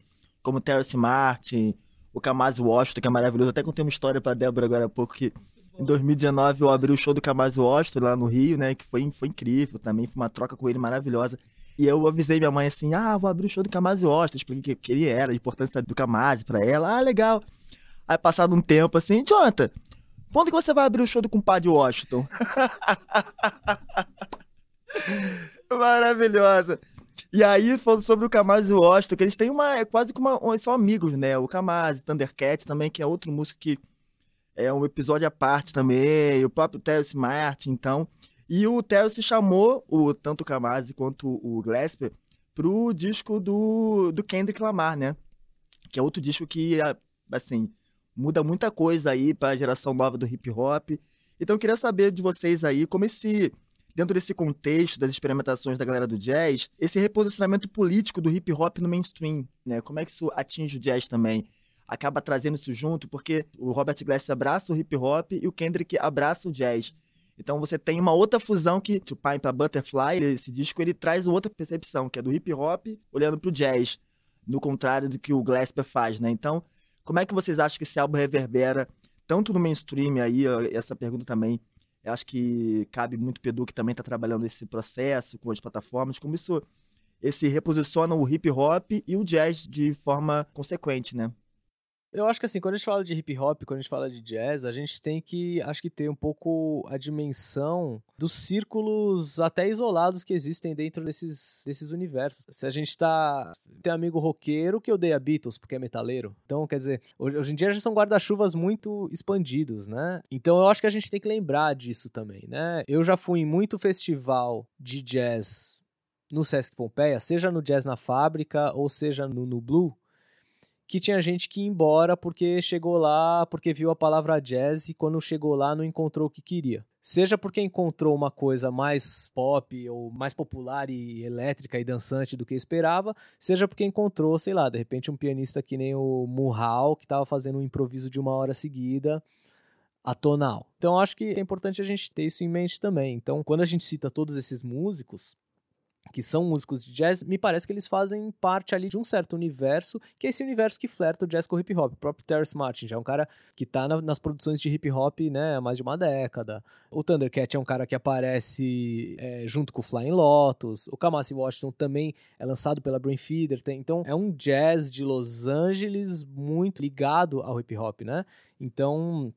Speaker 2: como Terrence Martin, o Kamasi Washington, que é maravilhoso. Até contei uma história pra Débora agora há pouco, que em 2019 eu abri o show do Kamasi Washington lá no Rio, né? Que foi, foi incrível também, foi uma troca com ele maravilhosa. E eu avisei minha mãe assim: ah, vou abrir o show do Kamasi Washington. Expliquei que ele era, a importância do Kamasi pra ela. Ah, legal. Aí, passado um tempo assim, Jonathan, quando que você vai abrir o show do compadre Washington? (laughs) Maravilhosa. E aí, falando sobre o Kamasi e Washington, que eles têm uma. É quase como uma. São amigos, né? O Kamasi, Thundercats também, que é outro músico que é um episódio à parte também. O próprio Terence Martin, então. E o Terence chamou o, tanto o Kamasi quanto o Glasper pro disco do, do Kendrick Lamar, né? Que é outro disco que, assim, muda muita coisa aí para a geração nova do hip hop. Então eu queria saber de vocês aí como esse dentro desse contexto das experimentações da galera do jazz, esse reposicionamento político do hip hop no mainstream, né? Como é que isso atinge o jazz também? Acaba trazendo isso junto, porque o Robert Glasper abraça o hip hop e o Kendrick abraça o jazz. Então você tem uma outra fusão que, To Pine para Butterfly, esse disco, ele traz outra percepção, que é do hip hop olhando para o jazz, no contrário do que o Glasper faz, né? Então, como é que vocês acham que esse álbum reverbera tanto no mainstream aí, essa pergunta também eu acho que cabe muito o Edu, que também está trabalhando esse processo com as plataformas, como isso esse reposiciona o hip hop e o jazz de forma consequente, né?
Speaker 3: Eu acho que assim, quando a gente fala de hip hop, quando a gente fala de jazz, a gente tem que, acho que ter um pouco a dimensão dos círculos até isolados que existem dentro desses, desses universos. Se a gente tá. Tem um amigo roqueiro que odeia Beatles porque é metaleiro. Então, quer dizer, hoje em dia já são guarda-chuvas muito expandidos, né? Então eu acho que a gente tem que lembrar disso também, né? Eu já fui em muito festival de jazz no Sesc Pompeia, seja no Jazz na Fábrica ou seja no, no Blue que tinha gente que ia embora porque chegou lá, porque viu a palavra jazz e quando chegou lá não encontrou o que queria. Seja porque encontrou uma coisa mais pop ou mais popular e elétrica e dançante do que esperava, seja porque encontrou, sei lá, de repente um pianista que nem o Murral, que estava fazendo um improviso de uma hora seguida, atonal. Então acho que é importante a gente ter isso em mente também. Então, quando a gente cita todos esses músicos, que são músicos de jazz, me parece que eles fazem parte ali de um certo universo, que é esse universo que flerta o jazz com o hip hop. O próprio Terrence Martin já é um cara que tá na, nas produções de hip hop né, há mais de uma década. O Thundercat é um cara que aparece é, junto com o Flying Lotus. O Kamasi Washington também é lançado pela Brain Feeder. Tem, então é um jazz de Los Angeles muito ligado ao hip hop, né? Então,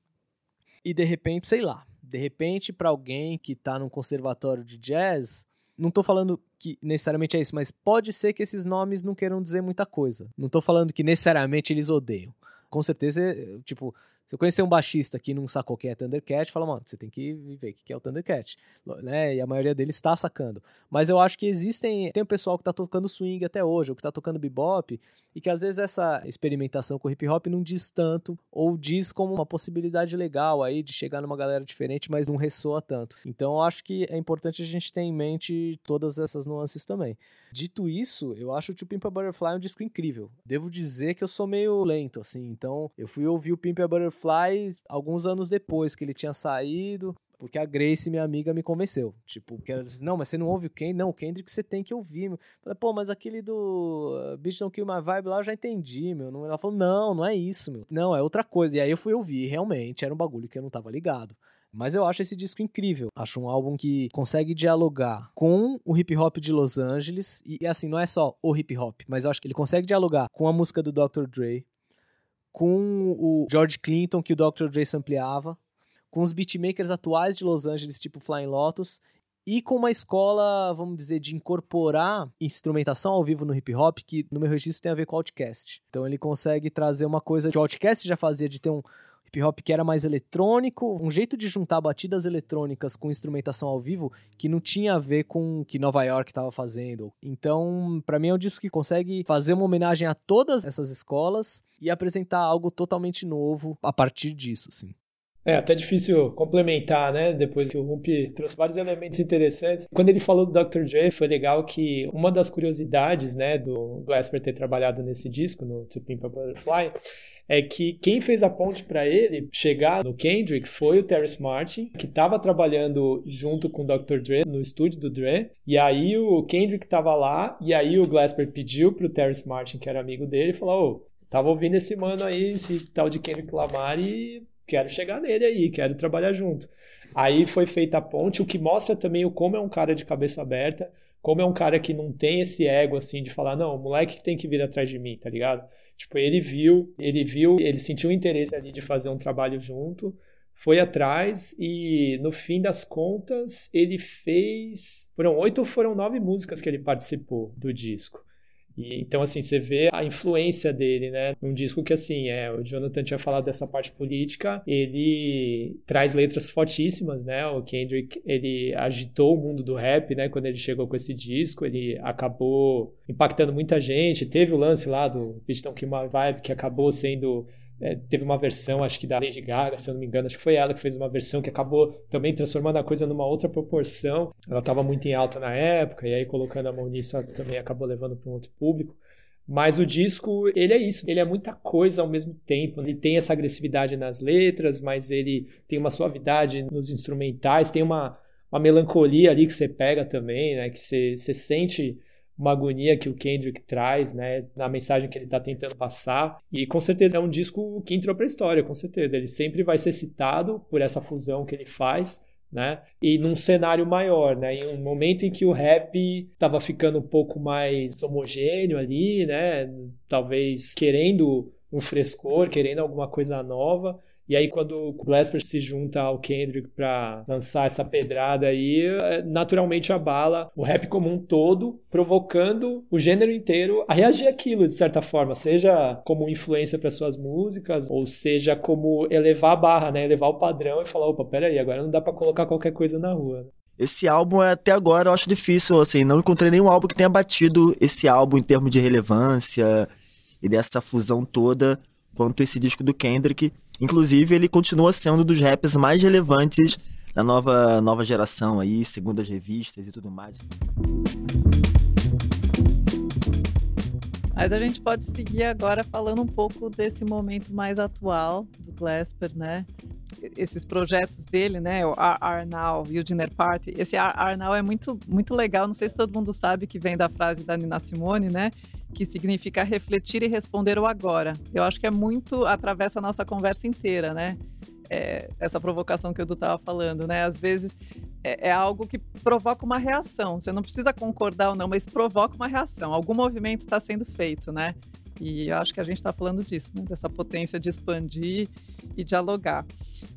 Speaker 3: e de repente, sei lá, de repente para alguém que tá num conservatório de jazz não tô falando que necessariamente é isso, mas pode ser que esses nomes não queiram dizer muita coisa. Não tô falando que necessariamente eles odeiam. Com certeza, tipo, se eu conhecer um baixista que não sacou quem é Thundercat, fala, mano, você tem que ver o que é o Thundercat. Né? E a maioria deles está sacando. Mas eu acho que existem. Tem um pessoal que está tocando swing até hoje, ou que está tocando bebop, e que às vezes essa experimentação com hip hop não diz tanto, ou diz como uma possibilidade legal aí de chegar numa galera diferente, mas não ressoa tanto. Então eu acho que é importante a gente ter em mente todas essas nuances também. Dito isso, eu acho o Pimp a Butterfly um disco incrível. Devo dizer que eu sou meio lento, assim, então eu fui ouvir o Pimp a Butterfly Butterfly alguns anos depois que ele tinha saído, porque a Grace, minha amiga, me convenceu. Tipo, que ela disse, não, mas você não ouve o Kendrick? Não, o Kendrick você tem que ouvir. Meu. Falei, pô, mas aquele do uh, Bitch Don't Kill My Vibe lá eu já entendi, meu. Ela falou, não, não é isso, meu. Não, é outra coisa. E aí eu fui ouvir, realmente, era um bagulho que eu não tava ligado. Mas eu acho esse disco incrível. Acho um álbum que consegue dialogar com o hip hop de Los Angeles. E assim, não é só o hip hop, mas eu acho que ele consegue dialogar com a música do Dr. Dre, com o George Clinton, que o Dr. Dre ampliava, com os beatmakers atuais de Los Angeles, tipo Flying Lotus, e com uma escola, vamos dizer, de incorporar instrumentação ao vivo no hip hop, que no meu registro tem a ver com o Outcast. Então ele consegue trazer uma coisa que o Outcast já fazia de ter um hip hop que era mais eletrônico, um jeito de juntar batidas eletrônicas com instrumentação ao vivo que não tinha a ver com o que Nova York estava fazendo. Então, para mim é um disco que consegue fazer uma homenagem a todas essas escolas e apresentar algo totalmente novo a partir disso, assim.
Speaker 4: É até difícil complementar, né? Depois que o Rump trouxe vários elementos interessantes. Quando ele falou do Dr. Dre, foi legal que uma das curiosidades, né, do Glasper ter trabalhado nesse disco, no To Pimp a Butterfly, é que quem fez a ponte para ele chegar no Kendrick foi o Terrence Martin, que estava trabalhando junto com o Dr. Dre no estúdio do Dre. E aí o Kendrick estava lá, e aí o Glasper pediu pro Terrence Martin, que era amigo dele, e falou: Ô, tava ouvindo esse mano aí, esse tal de Kendrick Lamar, e quero chegar nele aí, quero trabalhar junto. Aí foi feita a ponte, o que mostra também o como é um cara de cabeça aberta, como é um cara que não tem esse ego assim de falar, não, o moleque tem que vir atrás de mim, tá ligado? Tipo, ele viu, ele viu, ele sentiu interesse ali de fazer um trabalho junto, foi atrás e no fim das contas ele fez. Foram oito ou foram nove músicas que ele participou do disco. E, então, assim, você vê a influência dele, né? Num disco que, assim, é, o Jonathan tinha falado dessa parte política, ele traz letras fortíssimas, né? O Kendrick, ele agitou o mundo do rap, né? Quando ele chegou com esse disco, ele acabou impactando muita gente. Teve o lance lá do Bitch Don't Kill My Vibe, que acabou sendo é, teve uma versão, acho que da Lady Gaga, se eu não me engano, acho que foi ela que fez uma versão que acabou também transformando a coisa numa outra proporção. Ela estava muito em alta na época, e aí colocando a mão nisso também acabou levando para um outro público. Mas o disco, ele é isso, ele é muita coisa ao mesmo tempo. Ele tem essa agressividade nas letras, mas ele tem uma suavidade nos instrumentais, tem uma, uma melancolia ali que você pega também, né? Que você, você sente uma agonia que o Kendrick traz, né, na mensagem que ele está tentando passar. E com certeza é um disco que entrou para a história, com certeza. Ele sempre vai ser citado por essa fusão que ele faz. Né? E num cenário maior, né? Em um momento em que o rap estava ficando um pouco mais homogêneo ali, né? Talvez querendo um frescor, querendo alguma coisa nova. E aí, quando o Glasper se junta ao Kendrick para lançar essa pedrada aí, é, naturalmente abala o rap como um todo, provocando o gênero inteiro a reagir àquilo, de certa forma, seja como influência para suas músicas, ou seja como elevar a barra, né? Elevar o padrão e falar: opa, peraí, agora não dá para colocar qualquer coisa na rua.
Speaker 2: Esse álbum, até agora, eu acho difícil, assim, não encontrei nenhum álbum que tenha batido esse álbum em termos de relevância e dessa fusão toda quanto esse disco do Kendrick. Inclusive, ele continua sendo um dos raps mais relevantes da nova, nova geração aí, segundo as revistas e tudo mais.
Speaker 1: Mas a gente pode seguir agora falando um pouco desse momento mais atual do Glasper, né? Esses projetos dele, né? O R Now e o Dinner Party. Esse R Now é muito, muito legal. Não sei se todo mundo sabe que vem da frase da Nina Simone, né? Que significa refletir e responder o agora. Eu acho que é muito atravessa a nossa conversa inteira, né? É, essa provocação que o Edu estava falando, né? Às vezes é, é, algo que provoca uma reação. Você não precisa concordar ou não, mas provoca uma reação. Algum movimento está sendo feito, né? E eu acho que a gente está falando disso, né? dessa potência de expandir e dialogar.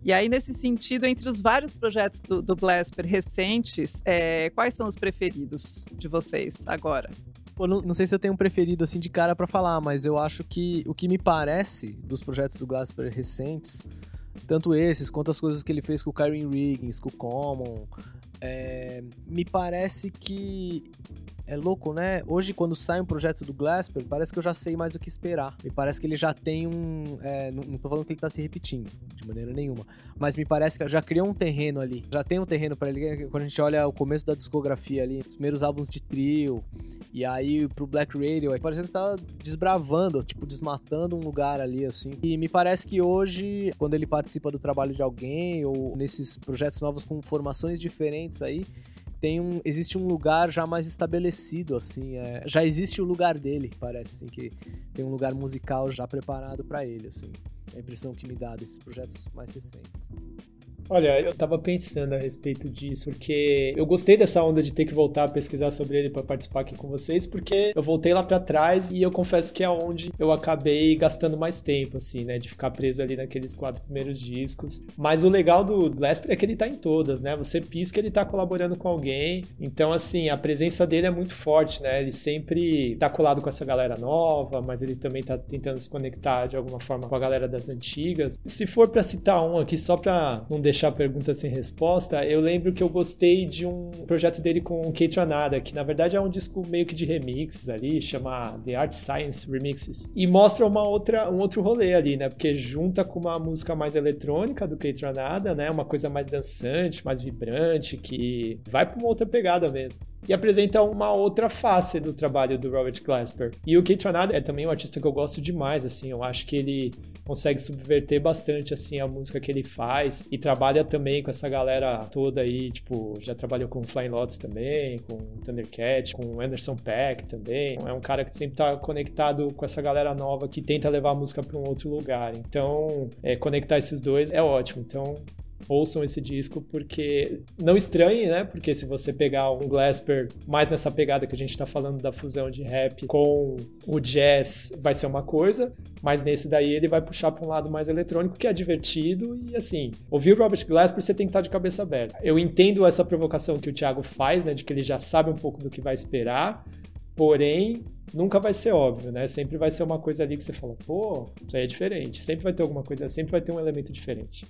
Speaker 1: E aí, nesse sentido, entre os vários projetos do, do recentes, é, quais são os preferidos de vocês agora?
Speaker 3: Pô, não, não, sei se eu tenho um preferido assim de cara para falar, mas eu acho que o que me parece dos projetos do Glasper recentes, tanto esses quanto as coisas que ele fez com o Kyrie Riggins, com o Common, é, me parece que é louco, né? Hoje, quando sai um projeto do Glasper, parece que eu já sei mais o que esperar. Me parece que ele já tem um. É, não, não tô falando que ele tá se repetindo, de maneira nenhuma. Mas me parece que já criou um terreno ali. Já tem um terreno para ele. Quando a gente olha o começo da discografia ali, os primeiros álbuns de trio. E aí pro Black Radio, aí parece que está desbravando, tipo, desmatando um lugar ali, assim. E me parece que hoje, quando ele participa do trabalho de alguém, ou nesses projetos novos com formações diferentes aí, tem um, existe um lugar já mais estabelecido, assim, é, já existe o lugar dele, parece, assim, que tem um lugar musical já preparado para ele, assim. É a impressão que me dá desses projetos mais recentes.
Speaker 4: Olha, eu tava pensando a respeito disso, porque eu gostei dessa onda de ter que voltar a pesquisar sobre ele para participar aqui com vocês, porque eu voltei lá para trás e eu confesso que é onde eu acabei gastando mais tempo, assim, né, de ficar preso ali naqueles quatro primeiros discos. Mas o legal do Glasper é que ele tá em todas, né? Você pisca, ele tá colaborando com alguém. Então, assim, a presença dele é muito forte, né? Ele sempre tá colado com essa galera nova, mas ele também tá tentando se conectar de alguma forma com a galera das antigas. Se for para citar um aqui só para não deixar deixar a pergunta sem resposta, eu lembro que eu gostei de um projeto dele com o Kate Anada, que na verdade é um disco meio que de remixes ali, chama The Art Science Remixes. E mostra uma outra, um outro rolê ali, né? Porque junta com uma música mais eletrônica do Kate Anada, né? Uma coisa mais dançante, mais vibrante, que vai para uma outra pegada mesmo e apresenta uma outra face do trabalho do Robert Glasper. E o Kate Ranada é também um artista que eu gosto demais, assim, eu acho que ele consegue subverter bastante, assim, a música que ele faz e trabalha também com essa galera toda aí, tipo, já trabalhou com Flying Lotus também, com Thundercat, com Anderson Peck também. É um cara que sempre tá conectado com essa galera nova que tenta levar a música para um outro lugar. Então, é, conectar esses dois é ótimo. Então, ouçam esse disco, porque não estranhe, né? Porque se você pegar um Glasper mais nessa pegada que a gente tá falando da fusão de rap com o jazz, vai ser uma coisa, mas nesse daí ele vai puxar para um lado mais eletrônico, que é divertido e assim, ouvir o Robert Glasper você tem que estar de cabeça aberta. Eu entendo essa provocação que o Thiago faz, né? De que ele já sabe um pouco do que vai esperar, porém nunca vai ser óbvio, né? Sempre vai ser uma coisa ali que você fala, pô, isso aí é diferente. Sempre vai ter alguma coisa, sempre vai ter um elemento diferente.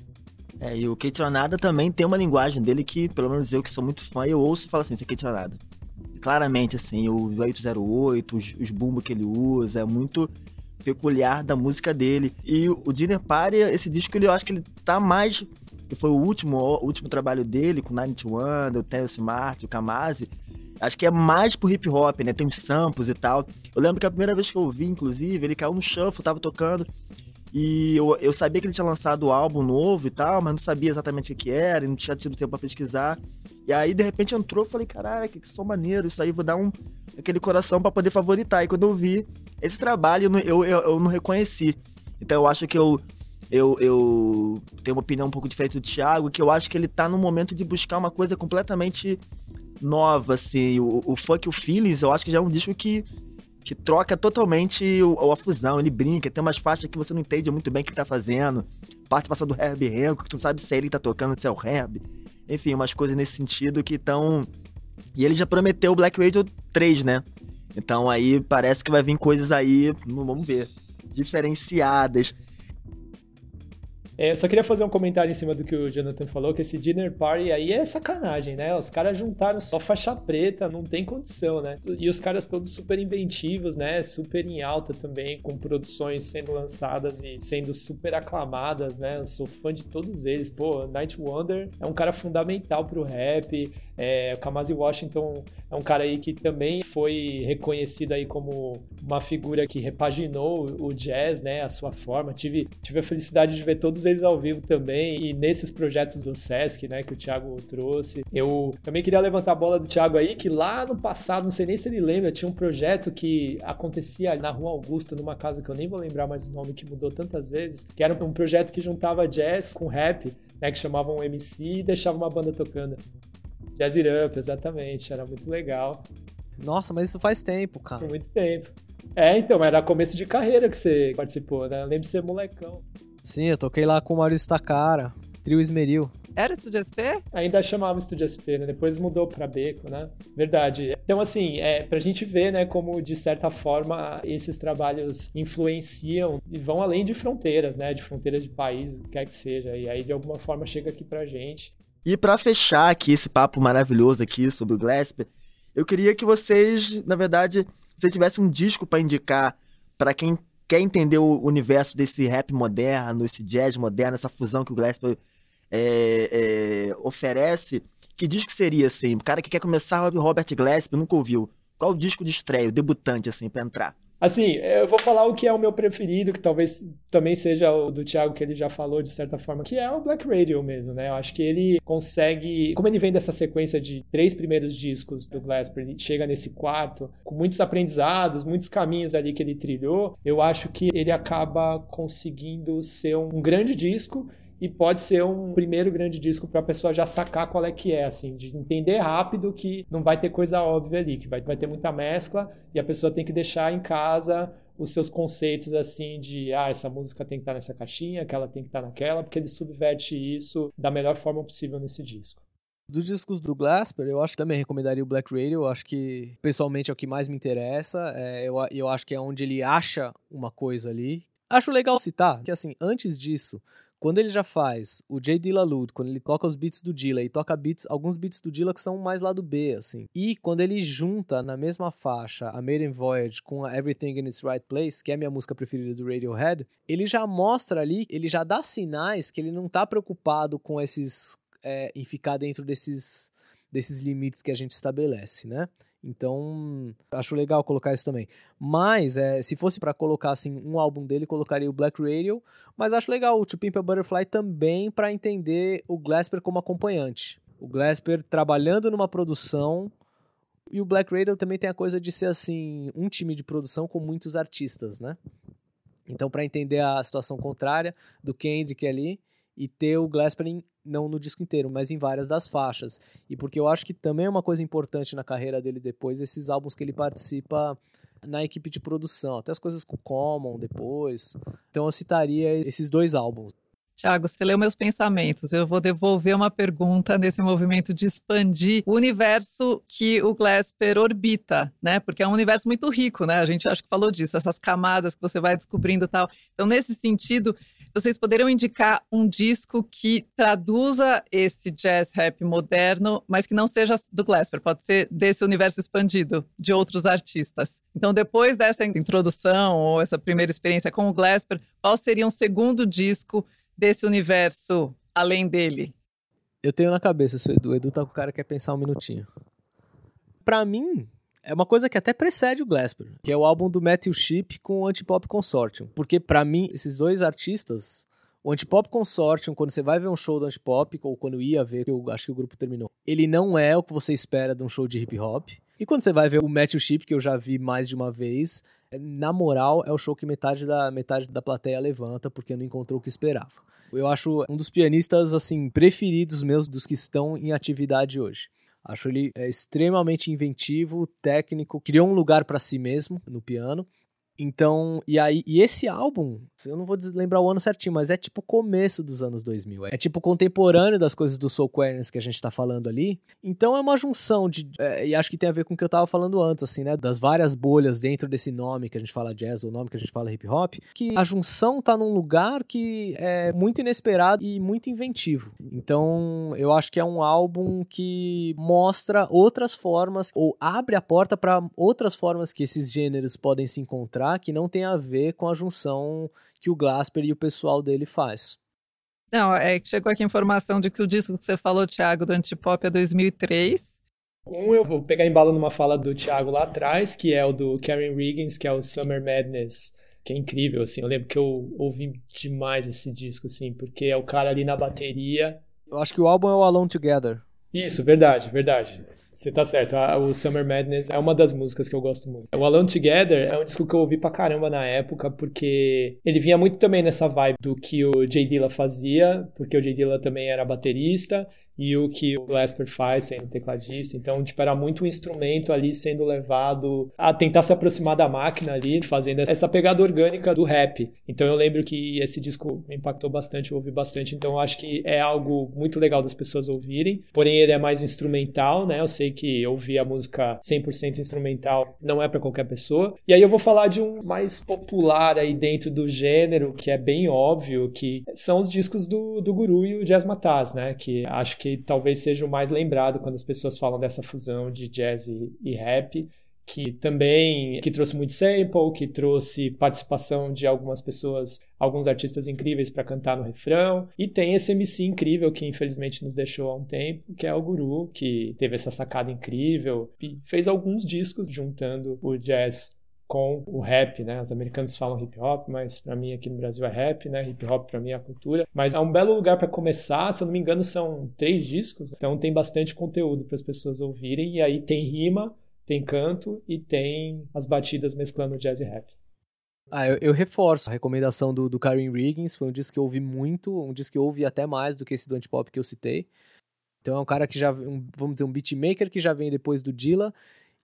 Speaker 2: É, e o Kate Ronada também tem uma linguagem dele que, pelo menos eu que sou muito fã, eu ouço e falo assim, isso é Kate Ronada. Claramente, assim, o 808, os, os bumbos que ele usa, é muito peculiar da música dele. E o Dinner Party, esse disco, ele, eu acho que ele tá mais... Foi o último, o último trabalho dele, com Nine Wonder, o Theo Smart, o Kamasi. Acho que é mais pro hip hop, né? Tem uns samples e tal. Eu lembro que a primeira vez que eu ouvi, inclusive, ele caiu no shuffle, tava tocando. E eu, eu sabia que ele tinha lançado o álbum novo e tal, mas não sabia exatamente o que era, e não tinha tido tempo pra pesquisar. E aí, de repente, entrou e falei, caralho, que som maneiro, isso aí vou dar um aquele coração para poder favoritar. E quando eu vi esse trabalho, eu, eu, eu não reconheci. Então eu acho que eu, eu, eu tenho uma opinião um pouco diferente do Thiago, que eu acho que ele tá no momento de buscar uma coisa completamente nova, assim. O, o Fuck o Feelings, eu acho que já é um disco que que troca totalmente o, a fusão. Ele brinca, tem umas faixas que você não entende muito bem o que tá fazendo. Participação do Herb Renko, que tu não sabe se ele tá tocando, se é o Herb. Enfim, umas coisas nesse sentido que estão. E ele já prometeu o Black Radio 3, né? Então aí parece que vai vir coisas aí, vamos ver, diferenciadas.
Speaker 4: É, só queria fazer um comentário em cima do que o Jonathan falou, que esse dinner party aí é sacanagem, né? Os caras juntaram só faixa preta, não tem condição, né? E os caras todos super inventivos, né? Super em alta também, com produções sendo lançadas e sendo super aclamadas, né? Eu sou fã de todos eles. Pô, Night Wonder é um cara fundamental pro rap. É, o Kamasi Washington é um cara aí que também foi reconhecido aí como uma figura que repaginou o jazz, né? A sua forma. Tive, tive a felicidade de ver todos eles ao vivo também e nesses projetos do Sesc, né, que o Thiago trouxe. Eu também queria levantar a bola do Thiago aí, que lá no passado, não sei nem se ele lembra, tinha um projeto que acontecia na Rua Augusta, numa casa que eu nem vou lembrar mais o nome, que mudou tantas vezes, que era um projeto que juntava jazz com rap, né, que chamavam MC e deixava uma banda tocando. Jazz It Up, exatamente, era muito legal.
Speaker 3: Nossa, mas isso faz tempo, cara.
Speaker 4: Por muito tempo. É, então, era começo de carreira que você participou, né? Eu lembro de ser molecão.
Speaker 3: Sim, eu toquei lá com o Maurício Takara, trio Esmeril.
Speaker 1: Era Estúdio SP?
Speaker 4: Ainda chamava Estúdio SP, né? Depois mudou para Beco, né? Verdade. Então, assim, é pra gente ver, né, como de certa forma esses trabalhos influenciam e vão além de fronteiras, né? De fronteiras de país, o que quer que seja. E aí, de alguma forma, chega aqui pra gente.
Speaker 2: E para fechar aqui esse papo maravilhoso aqui sobre o Glasper, eu queria que vocês, na verdade, se tivesse um disco para indicar para quem quer entender o universo desse rap moderno, esse jazz moderno, essa fusão que o Glasper é, é, oferece, que disco seria, assim? O cara que quer começar, Robert Glasper, nunca ouviu. Qual o disco de estreia, debutante, assim, pra entrar?
Speaker 4: Assim, eu vou falar o que é o meu preferido, que talvez também seja o do Thiago, que ele já falou de certa forma, que é o Black Radio mesmo, né? Eu acho que ele consegue. Como ele vem dessa sequência de três primeiros discos do Glasper, chega nesse quarto, com muitos aprendizados, muitos caminhos ali que ele trilhou, eu acho que ele acaba conseguindo ser um grande disco e pode ser um primeiro grande disco para a pessoa já sacar qual é que é, assim, de entender rápido que não vai ter coisa óbvia ali, que vai, vai ter muita mescla e a pessoa tem que deixar em casa os seus conceitos assim de ah, essa música tem que estar nessa caixinha, aquela tem que estar naquela, porque ele subverte isso da melhor forma possível nesse disco.
Speaker 3: Dos discos do Glasper, eu acho que também recomendaria o Black Radio. Eu acho que, pessoalmente, é o que mais me interessa. É, eu, eu acho que é onde ele acha uma coisa ali. Acho legal citar que, assim, antes disso, quando ele já faz o J. Dilla Lude, quando ele toca os beats do Dilla e toca beats, alguns beats do Dilla que são mais lado B, assim. E quando ele junta na mesma faixa a Maiden Voyage com a Everything in its Right Place, que é a minha música preferida do Radiohead, ele já mostra ali, ele já dá sinais que ele não tá preocupado com esses. É, em ficar dentro desses, desses limites que a gente estabelece, né? Então, acho legal colocar isso também. Mas, é, se fosse para colocar assim um álbum dele, colocaria o Black Radio. Mas acho legal o To Pimp a Butterfly também para entender o Glasper como acompanhante. O Glasper trabalhando numa produção. E o Black Radio também tem a coisa de ser assim um time de produção com muitos artistas, né? Então, para entender a situação contrária do Kendrick ali e ter o Glasper não no disco inteiro, mas em várias das faixas. E porque eu acho que também é uma coisa importante na carreira dele depois, esses álbuns que ele participa na equipe de produção, até as coisas com o Common depois. Então eu citaria esses dois álbuns.
Speaker 1: Tiago, você leu meus pensamentos. Eu vou devolver uma pergunta nesse movimento de expandir o universo que o Glasper orbita, né? Porque é um universo muito rico, né? A gente acho que falou disso, essas camadas que você vai descobrindo e tal. Então, nesse sentido, vocês poderiam indicar um disco que traduza esse jazz rap moderno, mas que não seja do Glasper, pode ser desse universo expandido, de outros artistas. Então, depois dessa introdução ou essa primeira experiência com o Glasper, qual seria um segundo disco desse universo além dele?
Speaker 3: Eu tenho na cabeça, se o Edu, Edu tá com o cara que quer pensar um minutinho. Para mim, é uma coisa que até precede o Glasper, que é o álbum do Matthew Ship com o Antipop Consortium. Porque para mim, esses dois artistas, o Antipop Consortium, quando você vai ver um show do Antipop, ou quando ia ver, eu acho que o grupo terminou, ele não é o que você espera de um show de hip hop. E quando você vai ver o Matthew Ship, que eu já vi mais de uma vez, na moral, é o show que metade da, metade da plateia levanta porque não encontrou o que esperava. Eu acho um dos pianistas assim preferidos meus dos que estão em atividade hoje. Acho ele é, extremamente inventivo, técnico, criou um lugar para si mesmo no piano então, e aí, e esse álbum, eu não vou lembrar o ano certinho, mas é tipo começo dos anos 2000. É tipo contemporâneo das coisas do Soul Queerness que a gente tá falando ali. Então é uma junção de. É, e acho que tem a ver com o que eu tava falando antes, assim, né? Das várias bolhas dentro desse nome que a gente fala jazz, ou nome que a gente fala hip hop. Que a junção tá num lugar que é muito inesperado e muito inventivo. Então eu acho que é um álbum que mostra outras formas, ou abre a porta para outras formas que esses gêneros podem se encontrar que não tem a ver com a junção que o Glasper e o pessoal dele faz.
Speaker 1: Não, é que chegou aqui a informação de que o disco que você falou, Thiago, do Antipop é 2003.
Speaker 4: Um eu vou pegar em bala numa fala do Thiago lá atrás, que é o do Karen Riggins, que é o Summer Madness, que é incrível, assim. Eu lembro que eu ouvi demais esse disco, assim, porque é o cara ali na bateria.
Speaker 3: Eu acho que o álbum é o Alone Together.
Speaker 4: Isso, verdade, verdade. Você tá certo. O Summer Madness é uma das músicas que eu gosto muito. O Alone Together é um disco que eu ouvi pra caramba na época, porque ele vinha muito também nessa vibe do que o Jay Dilla fazia, porque o Jay Dilla também era baterista, e o que o Glasper faz sendo tecladista. Então, tipo, era muito um instrumento ali sendo levado a tentar se aproximar da máquina ali, fazendo essa pegada orgânica do rap. Então, eu lembro que esse disco me impactou bastante, eu ouvi bastante. Então, eu acho que é algo muito legal das pessoas ouvirem. Porém, ele é mais instrumental, né? Eu sei que ouvir a música 100% instrumental não é para qualquer pessoa. E aí eu vou falar de um mais popular aí dentro do gênero, que é bem óbvio, que são os discos do, do Guru e o Jazz Mataz, né? Que acho que que talvez seja o mais lembrado quando as pessoas falam dessa fusão de jazz e, e rap, que também que trouxe muito sample, que trouxe participação de algumas pessoas, alguns artistas incríveis para cantar no refrão, e tem esse MC incrível que infelizmente nos deixou há um tempo, que é o Guru, que teve essa sacada incrível e fez alguns discos juntando o jazz com o rap, né? Os americanos falam hip hop, mas para mim aqui no Brasil é rap, né? Hip hop para mim é a cultura. Mas é um belo lugar para começar. Se eu não me engano, são três discos, então tem bastante conteúdo para as pessoas ouvirem. E aí tem rima, tem canto e tem as batidas mesclando jazz e rap.
Speaker 3: Ah, eu, eu, reforço a recomendação do, do Karen Riggins, foi um disco que eu ouvi muito, um disco que eu ouvi até mais do que esse do antipop que eu citei. Então é um cara que já, um, vamos dizer, um beatmaker que já vem depois do Dilla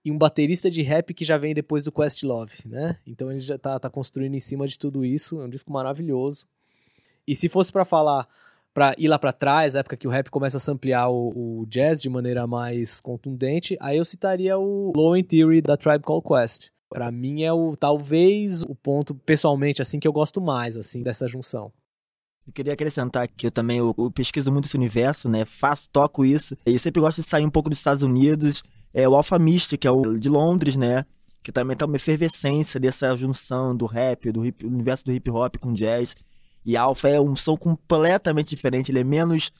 Speaker 3: e um baterista de rap que já vem depois do Questlove, né? Então ele já tá, tá construindo em cima de tudo isso, é um disco maravilhoso. E se fosse para falar, para ir lá para trás, a época que o rap começa a samplear o, o, jazz de maneira mais contundente, aí eu citaria o Low in Theory da Tribe Called Quest. Para mim é o talvez o ponto pessoalmente assim que eu gosto mais assim dessa junção.
Speaker 2: Eu queria acrescentar que eu também eu, eu pesquiso muito esse universo, né? Faço, toco isso. E sempre gosto de sair um pouco dos Estados Unidos é, o Alpha Mist, que é o de Londres, né? Que também tá uma efervescência dessa junção do rap, do hip, universo do hip hop com jazz. E Alpha é um som completamente diferente, ele é menos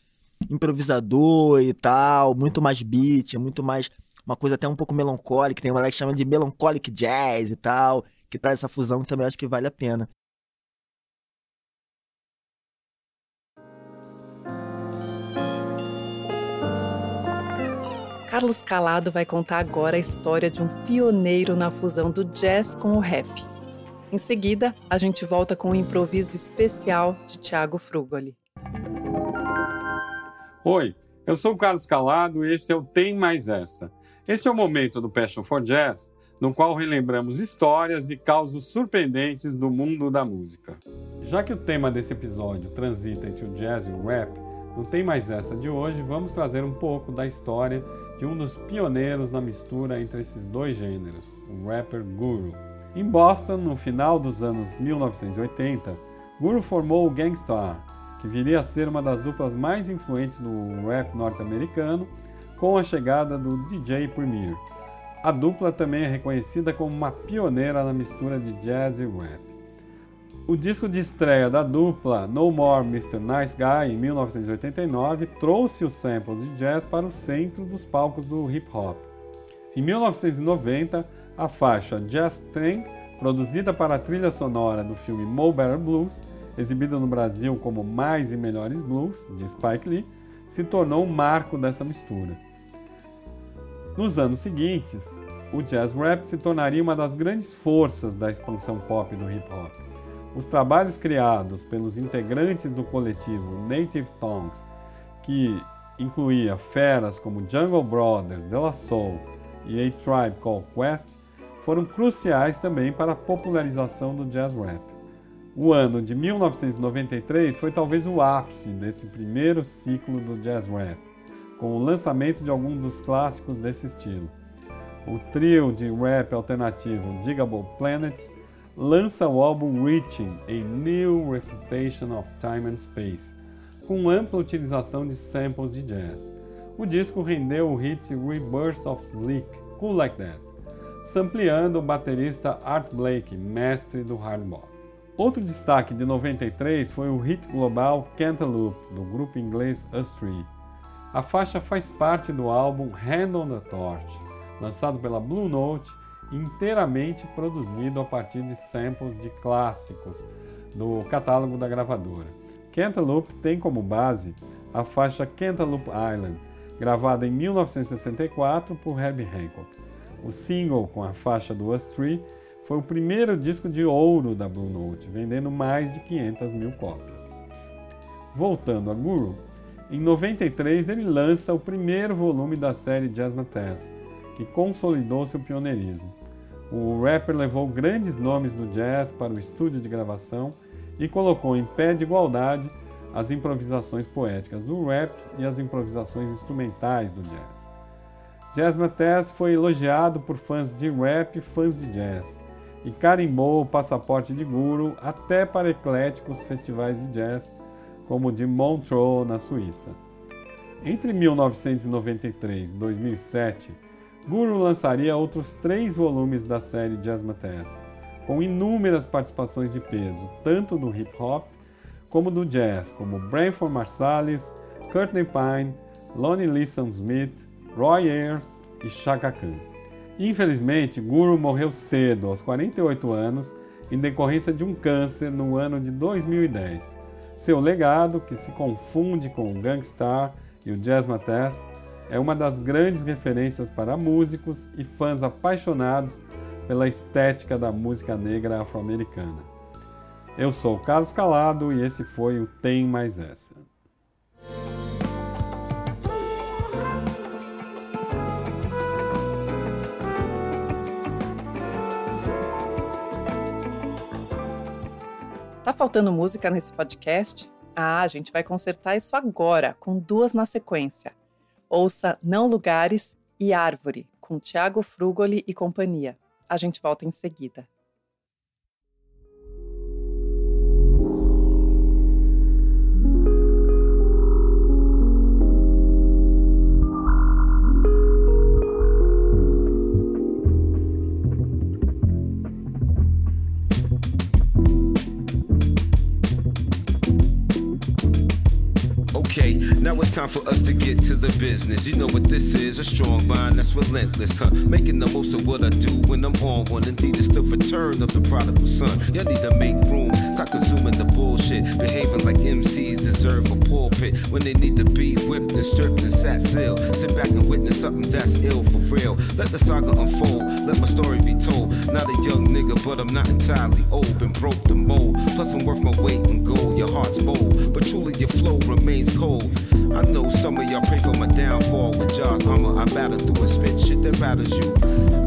Speaker 2: improvisador e tal, muito mais beat, é muito mais uma coisa até um pouco melancólica, tem uma galera que chama de melancholic jazz e tal, que traz essa fusão que também acho que vale a pena.
Speaker 1: Carlos Calado vai contar agora a história de um pioneiro na fusão do jazz com o rap. Em seguida, a gente volta com um improviso especial de Tiago Frugoli.
Speaker 5: Oi, eu sou o Carlos Calado e esse é o Tem Mais Essa. Esse é o momento do Passion for Jazz, no qual relembramos histórias e causos surpreendentes do mundo da música. Já que o tema desse episódio transita entre o jazz e o rap, no Tem Mais Essa de hoje vamos trazer um pouco da história de um dos pioneiros na mistura entre esses dois gêneros, o rapper Guru. Em Boston, no final dos anos 1980, Guru formou o Gangstar, que viria a ser uma das duplas mais influentes no rap norte-americano, com a chegada do DJ Premier. A dupla também é reconhecida como uma pioneira na mistura de jazz e rap. O disco de estreia da dupla, No More Mr. Nice Guy, em 1989, trouxe os samples de jazz para o centro dos palcos do hip hop. Em 1990, a faixa Just Thing, produzida para a trilha sonora do filme Mo Better Blues, exibido no Brasil como Mais e Melhores Blues, de Spike Lee, se tornou um marco dessa mistura. Nos anos seguintes, o jazz rap se tornaria uma das grandes forças da expansão pop do hip hop. Os trabalhos criados pelos integrantes do coletivo Native Tongues, que incluía feras como Jungle Brothers, De La Soul e A Tribe Called Quest, foram cruciais também para a popularização do jazz rap. O ano de 1993 foi talvez o ápice desse primeiro ciclo do jazz rap, com o lançamento de alguns dos clássicos desse estilo. O trio de rap alternativo Digable Planets lança o álbum Reaching, A New Refutation of Time and Space, com ampla utilização de samples de jazz. O disco rendeu o hit Rebirth of Slick, Cool Like That, sampleando o baterista Art Blake, mestre do hard bop. Outro destaque de 93 foi o hit global Cantaloupe, do grupo inglês Us Three. A faixa faz parte do álbum Hand on the Torch, lançado pela Blue Note, inteiramente produzido a partir de samples de clássicos do catálogo da gravadora. Cantaloupe tem como base a faixa Cantaloupe Island, gravada em 1964 por Herbie Hancock. O single com a faixa do Us Three foi o primeiro disco de ouro da Blue Note, vendendo mais de 500 mil cópias. Voltando a Guru, em 93 ele lança o primeiro volume da série Jasmine Test, que consolidou seu pioneirismo. O rapper levou grandes nomes do jazz para o estúdio de gravação e colocou em pé de igualdade as improvisações poéticas do rap e as improvisações instrumentais do jazz. Jazz Test foi elogiado por fãs de rap e fãs de jazz, e carimbou o passaporte de guru até para ecléticos festivais de jazz, como o de Montreux, na Suíça. Entre 1993 e 2007, Guru lançaria outros três volumes da série Jazz Mathes, com inúmeras participações de peso, tanto do hip hop como do jazz, como Branford Marsalis, Courtney Pine, Lonnie Liston Smith, Roy Ayers e Chaka Khan. Infelizmente, Guru morreu cedo, aos 48 anos, em decorrência de um câncer no ano de 2010. Seu legado, que se confunde com o Gangstar e o Jazz Mathes, é uma das grandes referências para músicos e fãs apaixonados pela estética da música negra afro-americana. Eu sou Carlos Calado e esse foi o Tem Mais Essa.
Speaker 1: Tá faltando música nesse podcast? Ah, a gente vai consertar isso agora, com duas na sequência. Ouça Não Lugares e Árvore, com Tiago Frugoli e companhia. A gente volta em seguida.
Speaker 6: Now it's time for us to get to the business. You know what this is a strong mind that's relentless, huh? Making the most of what I do when I'm on one. Indeed, it's the return of the prodigal son. Y'all need to make room, stop consuming the bullshit. Behaving like MCs deserve a pulpit when they need to be whipped and stripped and sat still. Sit back and witness something that's ill for real. Let the saga unfold, let my story be told. Not a young nigga, but I'm not entirely old. Been broke the mold. Plus, I'm worth my weight in gold. Your heart's bold, but truly your flow remains cold. I know some of y'all pray for my downfall with jaws. I battle through and spit shit that batters you.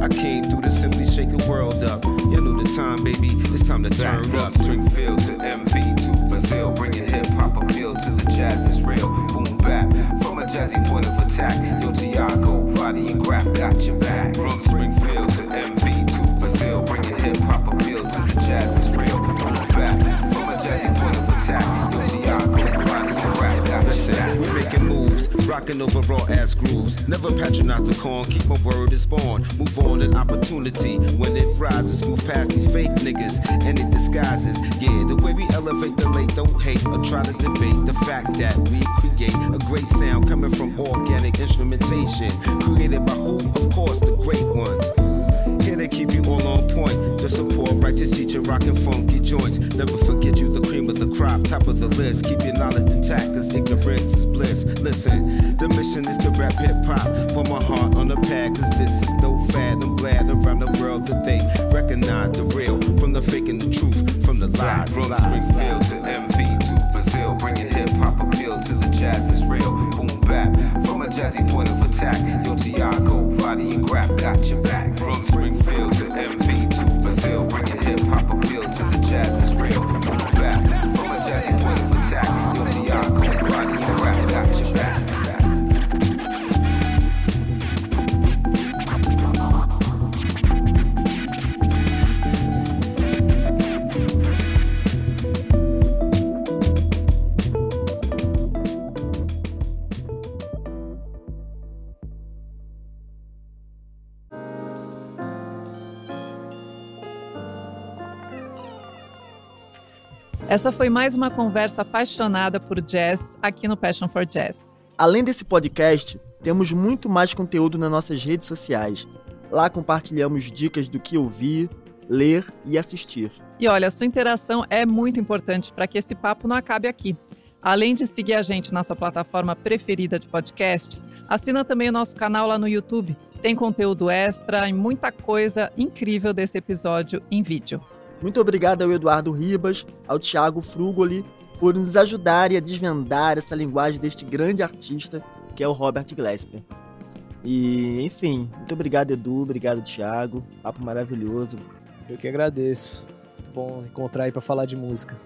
Speaker 6: I came through to simply shake the world up. You know the time, baby. It's time to turn up. Springfield to MV to Brazil, bringing hip hop appeal to the jazz that's real. Boom bap from a jazzy point of attack. Yo, Tiago, Roddy, and Grap got your back. From Springfield
Speaker 7: rocking over raw ass grooves. Never patronize the corn, keep my word is born. Move on an opportunity when it rises. Move past these fake niggas and it disguises. Yeah, the way we elevate the late, don't hate or try to debate the fact that we create a great sound coming from organic instrumentation. Created by who? Of course, the great ones. Here they keep you on point. The support righteous teacher rocking funky joints. Never forget you the cream of the crop, top of the list. Keep your knowledge intact, cause ignorance is bliss. Listen, the mission is to rap hip hop. Put my heart on the pad, cause this is no fad. I'm glad around the world that they recognize the real from the fake and the truth, from the lies.
Speaker 6: From Springfield to MV to Brazil, bringing hip hop appeal to the jazz that's real. Boom bap from a jazzy point of attack. Yo, Tiago, Roddy, and Grap got your back.
Speaker 1: Essa foi mais uma conversa apaixonada por jazz aqui no Passion for Jazz.
Speaker 2: Além desse podcast, temos muito mais conteúdo nas nossas redes sociais. Lá compartilhamos dicas do que ouvir, ler e assistir.
Speaker 1: E olha, a sua interação é muito importante para que esse papo não acabe aqui. Além de seguir a gente na sua plataforma preferida de podcasts, assina também o nosso canal lá no YouTube. Tem conteúdo extra e muita coisa incrível desse episódio em vídeo.
Speaker 2: Muito obrigado ao Eduardo Ribas, ao Thiago Frugoli, por nos ajudarem a desvendar essa linguagem deste grande artista que é o Robert Glasper. E, enfim, muito obrigado, Edu, obrigado, Thiago. Papo maravilhoso.
Speaker 3: Eu que agradeço. Muito bom encontrar aí pra falar de música.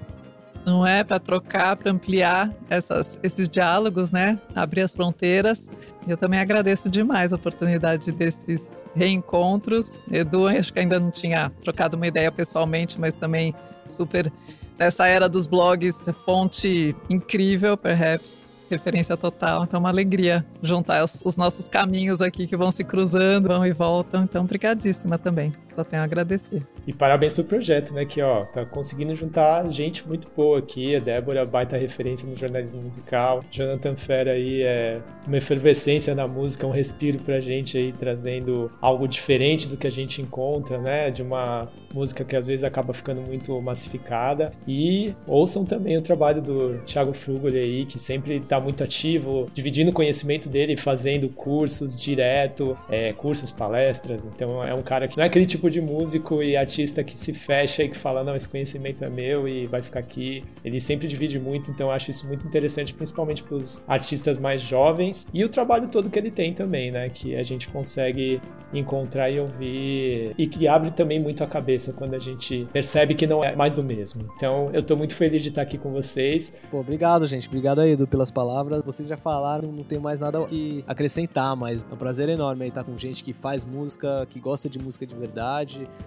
Speaker 1: Não é para trocar, para ampliar essas, esses diálogos, né? Abrir as fronteiras. Eu também agradeço demais a oportunidade desses reencontros. Edu, acho que ainda não tinha trocado uma ideia pessoalmente, mas também super nessa era dos blogs, fonte incrível, perhaps, referência total. Então, uma alegria juntar os, os nossos caminhos aqui que vão se cruzando, vão e voltam. Então, brigadíssima também. Só tenho a agradecer.
Speaker 4: E parabéns pro projeto, né? Que, ó, tá conseguindo juntar gente muito boa aqui. A Débora, baita referência no jornalismo musical. Jonathan Fera aí é uma efervescência na música, um respiro pra gente aí, trazendo algo diferente do que a gente encontra, né? De uma música que às vezes acaba ficando muito massificada. E ouçam também o trabalho do Thiago Frugoli aí, que sempre tá muito ativo, dividindo o conhecimento dele, fazendo cursos direto, é, cursos, palestras. Então é um cara que não é aquele tipo de músico e artista que se fecha e que fala, não, esse conhecimento é meu e vai ficar aqui. Ele sempre divide muito, então eu acho isso muito interessante, principalmente para os artistas mais jovens. E o trabalho todo que ele tem também, né? Que a gente consegue encontrar e ouvir e que abre também muito a cabeça quando a gente percebe que não é mais do mesmo. Então eu tô muito feliz de estar aqui com vocês.
Speaker 3: Pô, obrigado, gente. Obrigado aí, Edu, pelas palavras. Vocês já falaram, não tem mais nada que acrescentar, mas é um prazer enorme aí estar com gente que faz música, que gosta de música de verdade.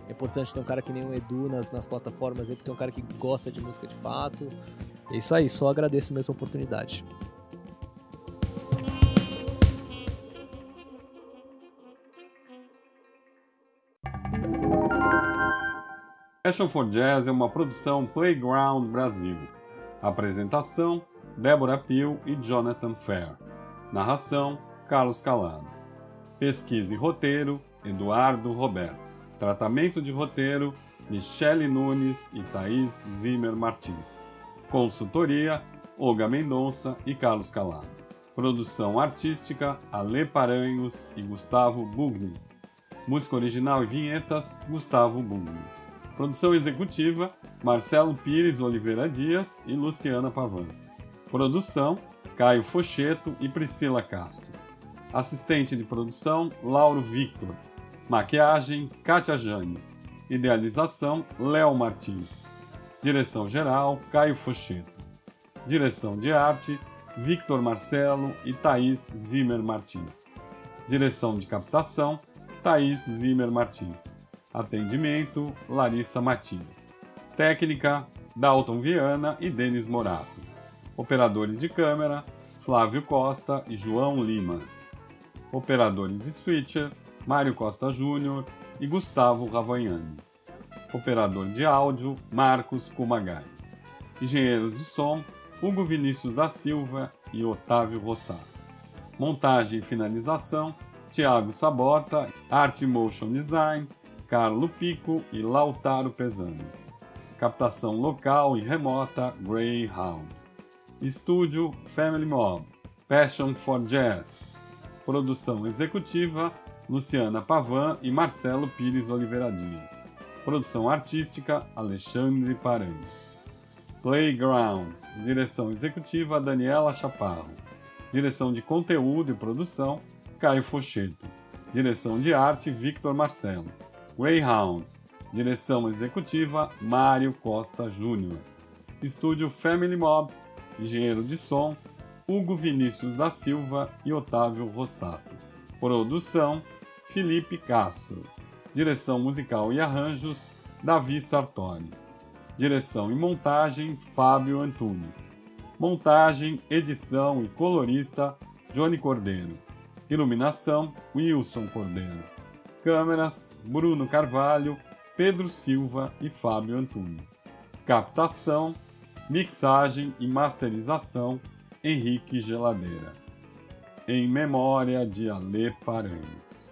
Speaker 3: É importante ter um cara que nem o Edu nas, nas plataformas porque é um cara que gosta de música de fato. É isso aí, só agradeço mesmo a oportunidade.
Speaker 5: Passion for Jazz é uma produção Playground Brasil. Apresentação: Débora Pio e Jonathan Fair. Narração: Carlos Calado. Pesquisa e roteiro: Eduardo Roberto. Tratamento de roteiro: Michele Nunes e Thaís Zimmer Martins. Consultoria: Olga Mendonça e Carlos Calado. Produção artística: Ale Paranhos e Gustavo Bugni. Música original e vinhetas, Gustavo Bungo. Produção executiva, Marcelo Pires Oliveira Dias e Luciana Pavan. Produção, Caio Focheto e Priscila Castro. Assistente de produção, Lauro Victor. Maquiagem, Kátia Jane. Idealização, Léo Martins. Direção-geral, Caio Focheto. Direção de arte, Victor Marcelo e Thaís Zimmer Martins. Direção de captação, Thaís Zimmer Martins. Atendimento, Larissa Matias. Técnica, Dalton Viana e Denis Morato. Operadores de câmera, Flávio Costa e João Lima. Operadores de switcher, Mário Costa Júnior e Gustavo Ravagnani. Operador de áudio, Marcos Kumagai. Engenheiros de som, Hugo Vinícius da Silva e Otávio Rossato. Montagem e finalização, Tiago Sabota, Art Motion Design, Carlo Pico e Lautaro Pesani. Captação local e remota, Greyhound. Estúdio Family Mob, Passion for Jazz. Produção executiva, Luciana Pavan e Marcelo Pires Oliveira Dias. Produção artística Alexandre Paranhos. Playground. Direção executiva Daniela Chaparro. Direção de conteúdo e produção Caio Focheto. Direção de arte Victor Marcelo. Greyhound. Direção executiva Mário Costa Júnior. Estúdio Family Mob. Engenheiro de som Hugo Vinícius da Silva e Otávio Rossato. Produção Felipe Castro. Direção musical e arranjos, Davi Sartori. Direção e montagem, Fábio Antunes. Montagem, edição e colorista, Johnny Cordeiro. Iluminação, Wilson Cordeiro. Câmeras, Bruno Carvalho, Pedro Silva e Fábio Antunes. Captação, mixagem e masterização, Henrique Geladeira. Em memória de Alê Paranhos.